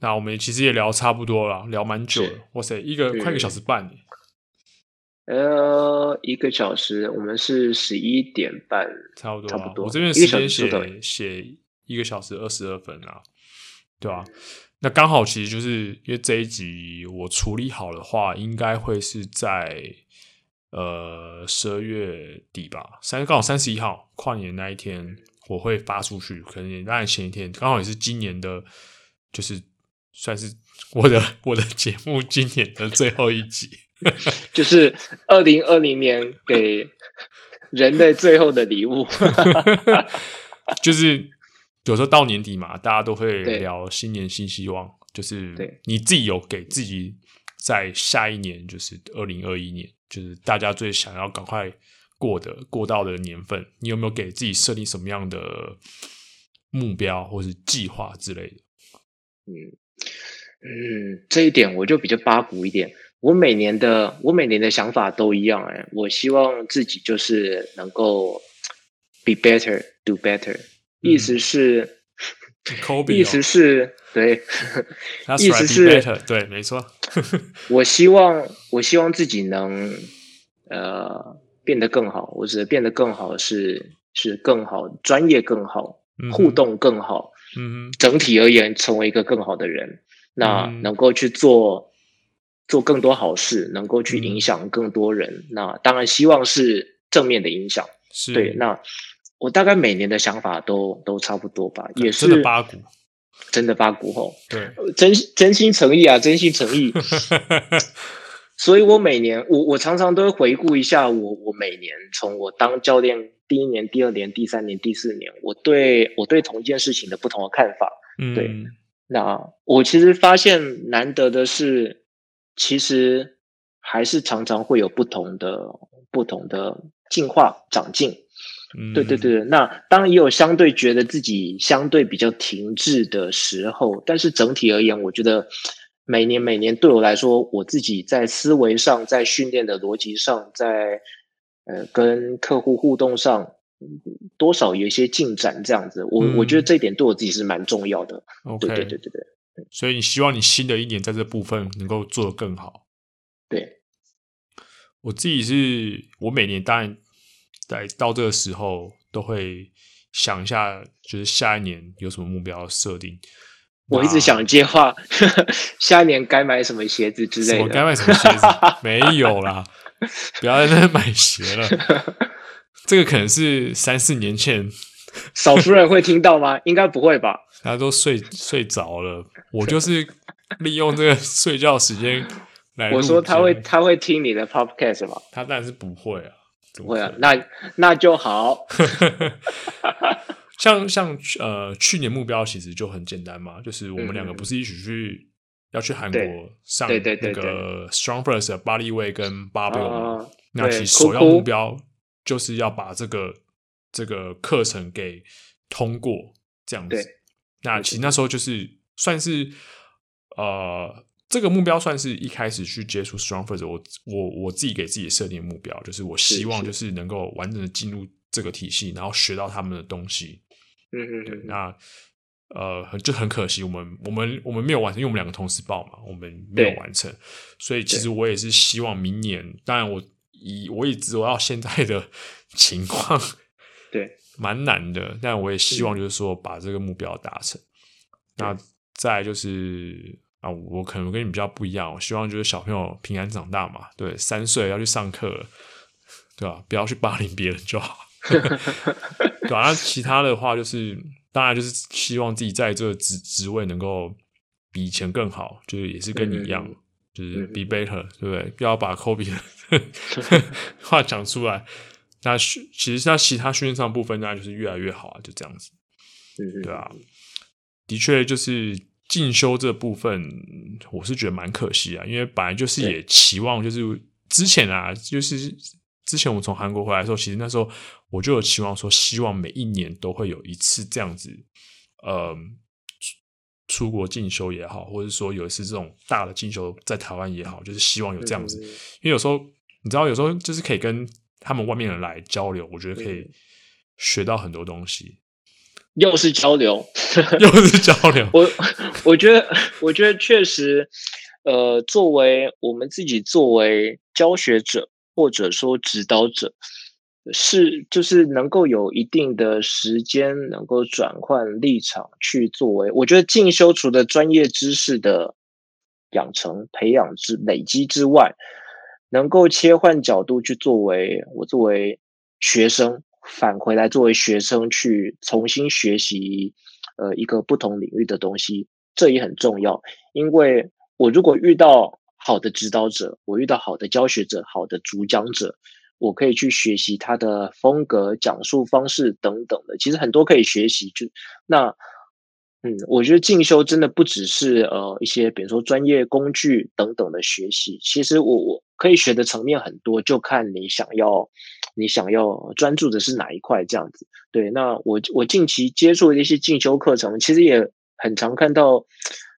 A: 那我们其实也聊差不多了，聊蛮久了，哇塞，一个快一个小时半。
B: 呃，一个小时，我们是十一点半，
A: 差不多，
B: 差不多。
A: 我这边时间写写一个小时二十二分啊。对啊，那刚好其实就是因为这一集我处理好的话，应该会是在呃十二月底吧，三刚好三十一号跨年那一天我会发出去，可能也当然前一天刚好也是今年的，就是算是我的我的节目今年的最后一集，
B: 就是二零二零年给人类最后的礼物，
A: 就是。有时候到年底嘛，大家都会聊新年新希望，就是你自己有给自己在下一年，就是二零二一年，就是大家最想要赶快过的过到的年份，你有没有给自己设定什么样的目标或是计划之类的？
B: 嗯嗯，这一点我就比较八股一点。我每年的我每年的想法都一样，哎，我希望自己就是能够 be better, do better。意思是，意思是，对，意思是，
A: 对，没错。
B: 我希望，我希望自己能，呃，变得更好。我指的变得更好是，是更好，专业更好，互动更好。嗯，整体而言，成为一个更好的人，那能够去做，做更多好事，能够去影响更多人。那当然，希望是正面的影响。是，对，那。我大概每年的想法都都差不多吧，也是
A: 真的八股，
B: 真的八股吼，
A: 对，
B: 真真心诚意啊，真心诚意。所以我每年，我我常常都会回顾一下我我每年从我当教练第一年、第二年、第三年、第四年，我对我对同一件事情的不同的看法。嗯，对。那我其实发现难得的是，其实还是常常会有不同的不同的进化长进。对对对，那当然也有相对觉得自己相对比较停滞的时候，但是整体而言，我觉得每年每年对我来说，我自己在思维上，在训练的逻辑上，在呃跟客户互动上，多少有一些进展，这样子，我、嗯、我觉得这一点对我自己是蛮重要的。对对对对对。
A: 所以你希望你新的一年在这部分能够做得更好。
B: 对，
A: 我自己是，我每年当然在到这个时候都会想一下，就是下一年有什么目标设定。
B: 我一直想接话，下一年该买什么鞋子之类的。
A: 我该买什么鞋子？没有啦，不要在那买鞋了。这个可能是三四年前，
B: 少数人会听到吗？应该不会吧？
A: 大家都睡睡着了，我就是 利用这个睡觉时间来。
B: 我说他会他会听你的 podcast 吗？
A: 他当然是不会啊，
B: 不会啊，那那就好。
A: 像像呃，去年目标其实就很简单嘛，就是我们两个不是一起去、嗯、要去韩国上那个 Strong First 的 Bodyweight 跟 Barbell 吗？那其实首要目标就是要把这个这个课程给通过，这样子。那其实那时候就是算是呃，这个目标算是一开始去接触 Strong First，我我我自己给自己设定的目标，就是我希望就是能够完整的进入这个体系，然后学到他们的东西。嗯嗯，对。那呃，就很可惜，我们我们我们没有完成，因为我们两个同时报嘛，我们没有完成。所以其实我也是希望明年，当然我以我以知道到现在的 情况，
B: 对。
A: 蛮难的，但我也希望就是说把这个目标达成。那再就是啊，我可能跟你比较不一样，我希望就是小朋友平安长大嘛。对，三岁要去上课了，对吧？不要去霸凌别人就好。对啊？那其他的话就是，当然就是希望自己在这个职职位能够比以前更好，就是也是跟你一样，嗯、就是 be better，对不对？不要把 Kobe 的 话讲出来。那训其实，他其他训练上部分，那就是越来越好啊，就这样子，对啊，的确，就是进修这部分，我是觉得蛮可惜啊，因为本来就是也期望，就是之前啊，就是之前我们从韩国回来的时候，其实那时候我就有期望说，希望每一年都会有一次这样子，呃，出国进修也好，或者说有一次这种大的进修在台湾也好，就是希望有这样子，因为有时候你知道，有时候就是可以跟。他们外面人来交流，我觉得可以学到很多东西。
B: 又是交流，
A: 又是交流。
B: 我我觉得，我觉得确实，呃，作为我们自己作为教学者或者说指导者，是就是能够有一定的时间，能够转换立场去作为。我觉得进修除了专业知识的养成、培养之累积之外。能够切换角度去作为我作为学生返回来作为学生去重新学习呃一个不同领域的东西，这也很重要。因为我如果遇到好的指导者，我遇到好的教学者、好的主讲者，我可以去学习他的风格、讲述方式等等的。其实很多可以学习，就那嗯，我觉得进修真的不只是呃一些比如说专业工具等等的学习。其实我我。可以学的层面很多，就看你想要，你想要专注的是哪一块这样子。对，那我我近期接触的一些进修课程，其实也很常看到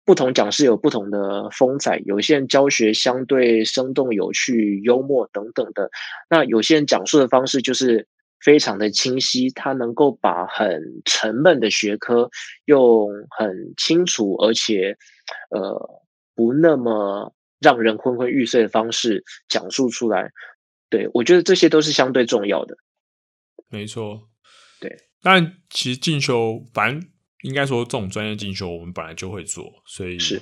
B: 不同讲师有不同的风采，有些人教学相对生动有趣、幽默等等的，那有些人讲述的方式就是非常的清晰，他能够把很沉闷的学科用很清楚而且呃不那么。让人昏昏欲睡的方式讲述出来，对，我觉得这些都是相对重要的。
A: 没错，
B: 对。
A: 但其实进修，反正应该说这种专业进修，我们本来就会做，所以是。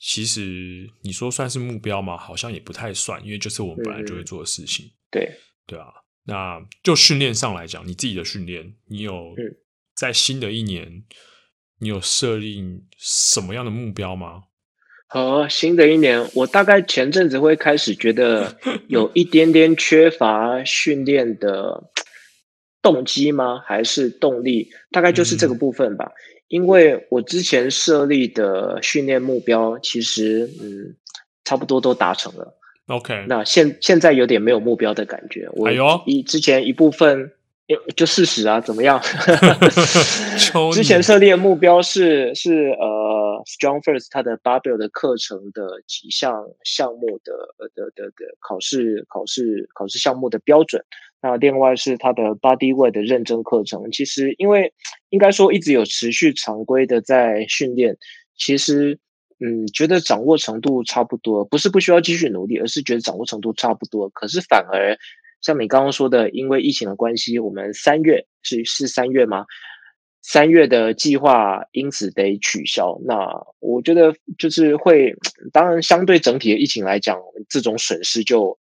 A: 其实你说算是目标吗？好像也不太算，因为就是我们本来就会做的事情。嗯、
B: 对，
A: 对啊。那就训练上来讲，你自己的训练，你有在新的一年，你有设定什么样的目标吗？
B: 和新的一年，我大概前阵子会开始觉得 有一点点缺乏训练的动机吗？还是动力？大概就是这个部分吧。嗯、因为我之前设立的训练目标，其实嗯，差不多都达成了。
A: OK，
B: 那现现在有点没有目标的感觉。我一之前一部分就事实啊，怎么样？之前设立的目标是是呃。Strong First 它的 Barbell 的课程的几项项目的的的的考试考试考试项目的标准。那另外是它的 Bodyweight 的认证课程。其实因为应该说一直有持续常规的在训练，其实嗯觉得掌握程度差不多，不是不需要继续努力，而是觉得掌握程度差不多。可是反而像你刚刚说的，因为疫情的关系，我们三月是是三月吗？三月的计划因此得取消，那我觉得就是会，当然相对整体的疫情来讲，这种损失就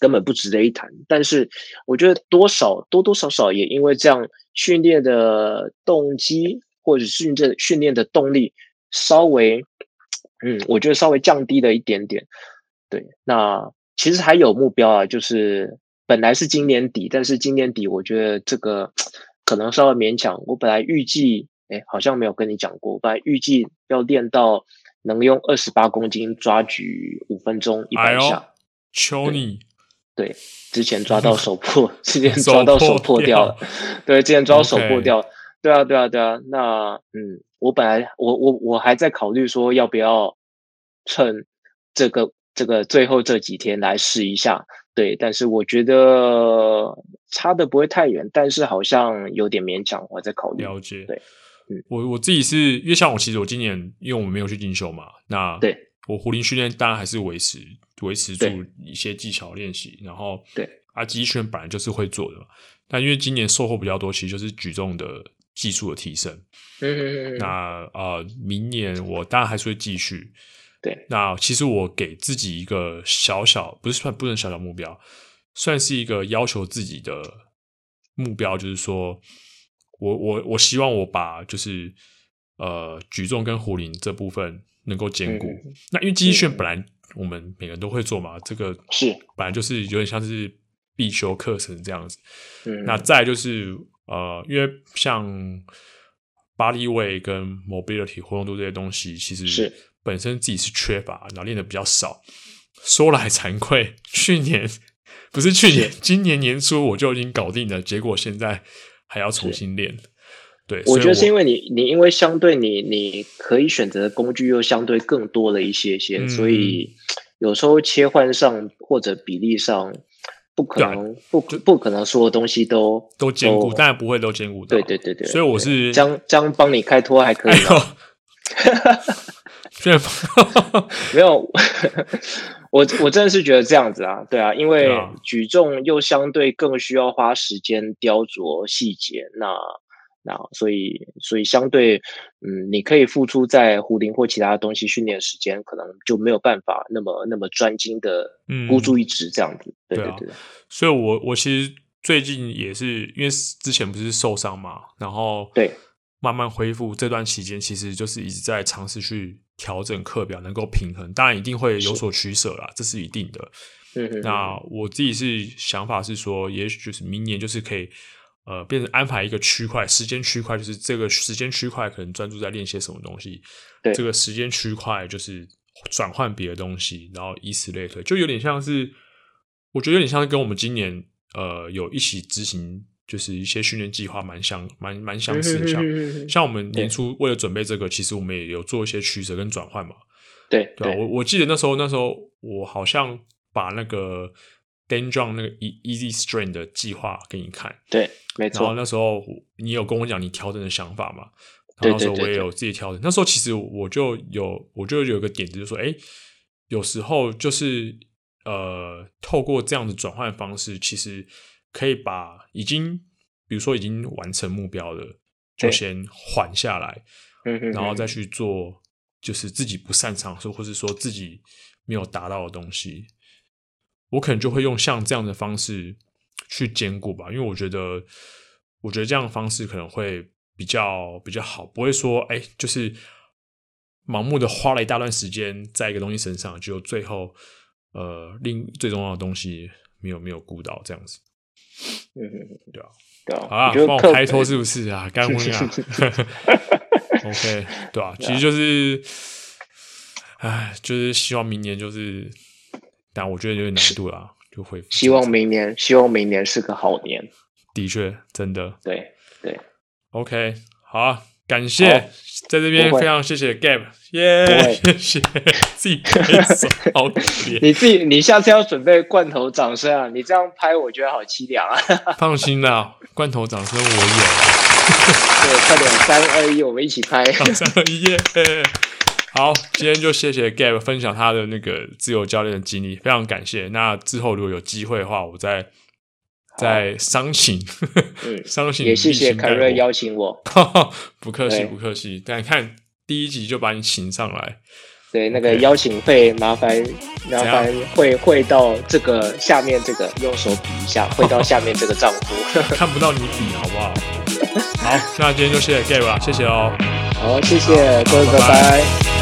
B: 根本不值得一谈。但是我觉得多少多多少少也因为这样训练的动机或者训练训练的动力稍微，嗯，我觉得稍微降低了一点点。对，那其实还有目标啊，就是本来是今年底，但是今年底我觉得这个。可能稍微勉强。我本来预计，哎，好像没有跟你讲过。我本来预计要练到能用二十八公斤抓举五分钟一百下。
A: 求你，
B: 对，之前抓到手破，之前抓到手破掉了。对，之前抓到手破掉。对啊，对啊，对啊。那嗯，我本来我我我还在考虑说要不要趁这个这个最后这几天来试一下。对，但是我觉得差的不会太远，但是好像有点勉强，我在考虑。
A: 了解，
B: 对，嗯，
A: 我我自己是因为像我，其实我今年因为我们没有去进修嘛，那
B: 对
A: 我壶铃训练当然还是维持维持住一些技巧练习，然后
B: 对
A: 啊，肌训本来就是会做的嘛，但因为今年收获比较多，其实就是举重的技术的提升。
B: 嗯嗯嗯，
A: 那呃，明年我当然还是会继续。
B: 对，
A: 那其实我给自己一个小小，不是算不能小小目标，算是一个要求自己的目标，就是说我我我希望我把就是呃举重跟壶铃这部分能够兼顾。嗯、那因为肌训本来我们每个人都会做嘛，嗯、这个
B: 是
A: 本来就是有点像是必修课程这样子。
B: 嗯，
A: 那再就是呃，因为像 Bodyweight 跟 Mobility 活动度这些东西，其实是。本身自己是缺乏，然后练的比较少。说来惭愧，去年不是去年，今年年初我就已经搞定了，结果现在还要重新练。对，
B: 我觉得是因为你，你因为相对你，你可以选择的工具又相对更多了一些些，嗯、所以有时候切换上或者比例上，不可能不不可能所有东西都
A: 都兼顾，当然不会都兼顾到。
B: 对对对对，
A: 所以我是
B: 将将帮你开脱还可以 吗？没有，我我真的是觉得这样子啊，对啊，因为举重又相对更需要花时间雕琢细节，那那所以所以相对，嗯，你可以付出在壶铃或其他东西训练时间，可能就没有办法那么那么专精的孤注一掷这样子，嗯、对对对。
A: 所以我我其实最近也是因为之前不是受伤嘛，然后
B: 对。
A: 慢慢恢复这段期间，其实就是一直在尝试去调整课表，能够平衡。当然一定会有所取舍啦，是这是一定的。那我自己是想法是说，也许就是明年就是可以，呃，变成安排一个区块，时间区块，就是这个时间区块可能专注在练些什么东西。
B: 对。
A: 这个时间区块就是转换别的东西，然后以此类推，就有点像是，我觉得有点像是跟我们今年呃有一起执行。就是一些训练计划蛮相蛮蛮相似的，像像我们年初为了准备这个，其实我们也有做一些取舍跟转换嘛。
B: 对
A: 对，我我记得那时候那时候我好像把那个 Dan John 那个 Easy Strength 的计划给你看。
B: 对，没错。
A: 然后那时候你有跟我讲你调整的想法嘛？然后那时候我也有自己调整。那时候其实我就有我就有一个点子，就是说，哎，有时候就是呃，透过这样的转换方式，其实。可以把已经，比如说已经完成目标的，就先缓下来，
B: 嗯，
A: 然后再去做，就是自己不擅长说，或是说自己没有达到的东西，我可能就会用像这样的方式去兼顾吧，因为我觉得，我觉得这样的方式可能会比较比较好，不会说，哎，就是盲目的花了一大段时间在一个东西身上，就最后，呃，另最重要的东西没有没有顾到这样子。
B: 嗯，
A: 对啊，
B: 对啊，
A: 好啊，帮我开脱是不是啊？干婚啊，OK，对啊，其实就是，哎，就是希望明年就是，但我觉得有点难度啦，就会
B: 希望明年，希望明年是个好年。
A: 的确，真的，
B: 对对
A: ，OK，好啊，感谢，在这边非常谢谢 Gap，耶谢谢自己拍手，好可怜。
B: 你自己，你下次要准备罐头掌声啊！你这样拍，我觉得好凄凉啊。
A: 放心啦，罐头掌声我有。
B: 对，快点，三二一，我们一起拍。
A: 三二一，耶！好，今天就谢谢 Gab 分享他的那个自由教练的经历，非常感谢。那之后如果有机会的话，我再。再商请，商请、嗯、
B: 也谢谢凯瑞邀请我，
A: 不客气不客气。但看第一集就把你请上来，
B: 对那个邀请费麻烦麻烦汇汇到这个下面这个用手比一下，汇到下面这个账户，
A: 看不到你比好不好？好，那今天就谢谢 Gab 了，谢谢哦。
B: 好，谢谢各位，拜拜。拜拜。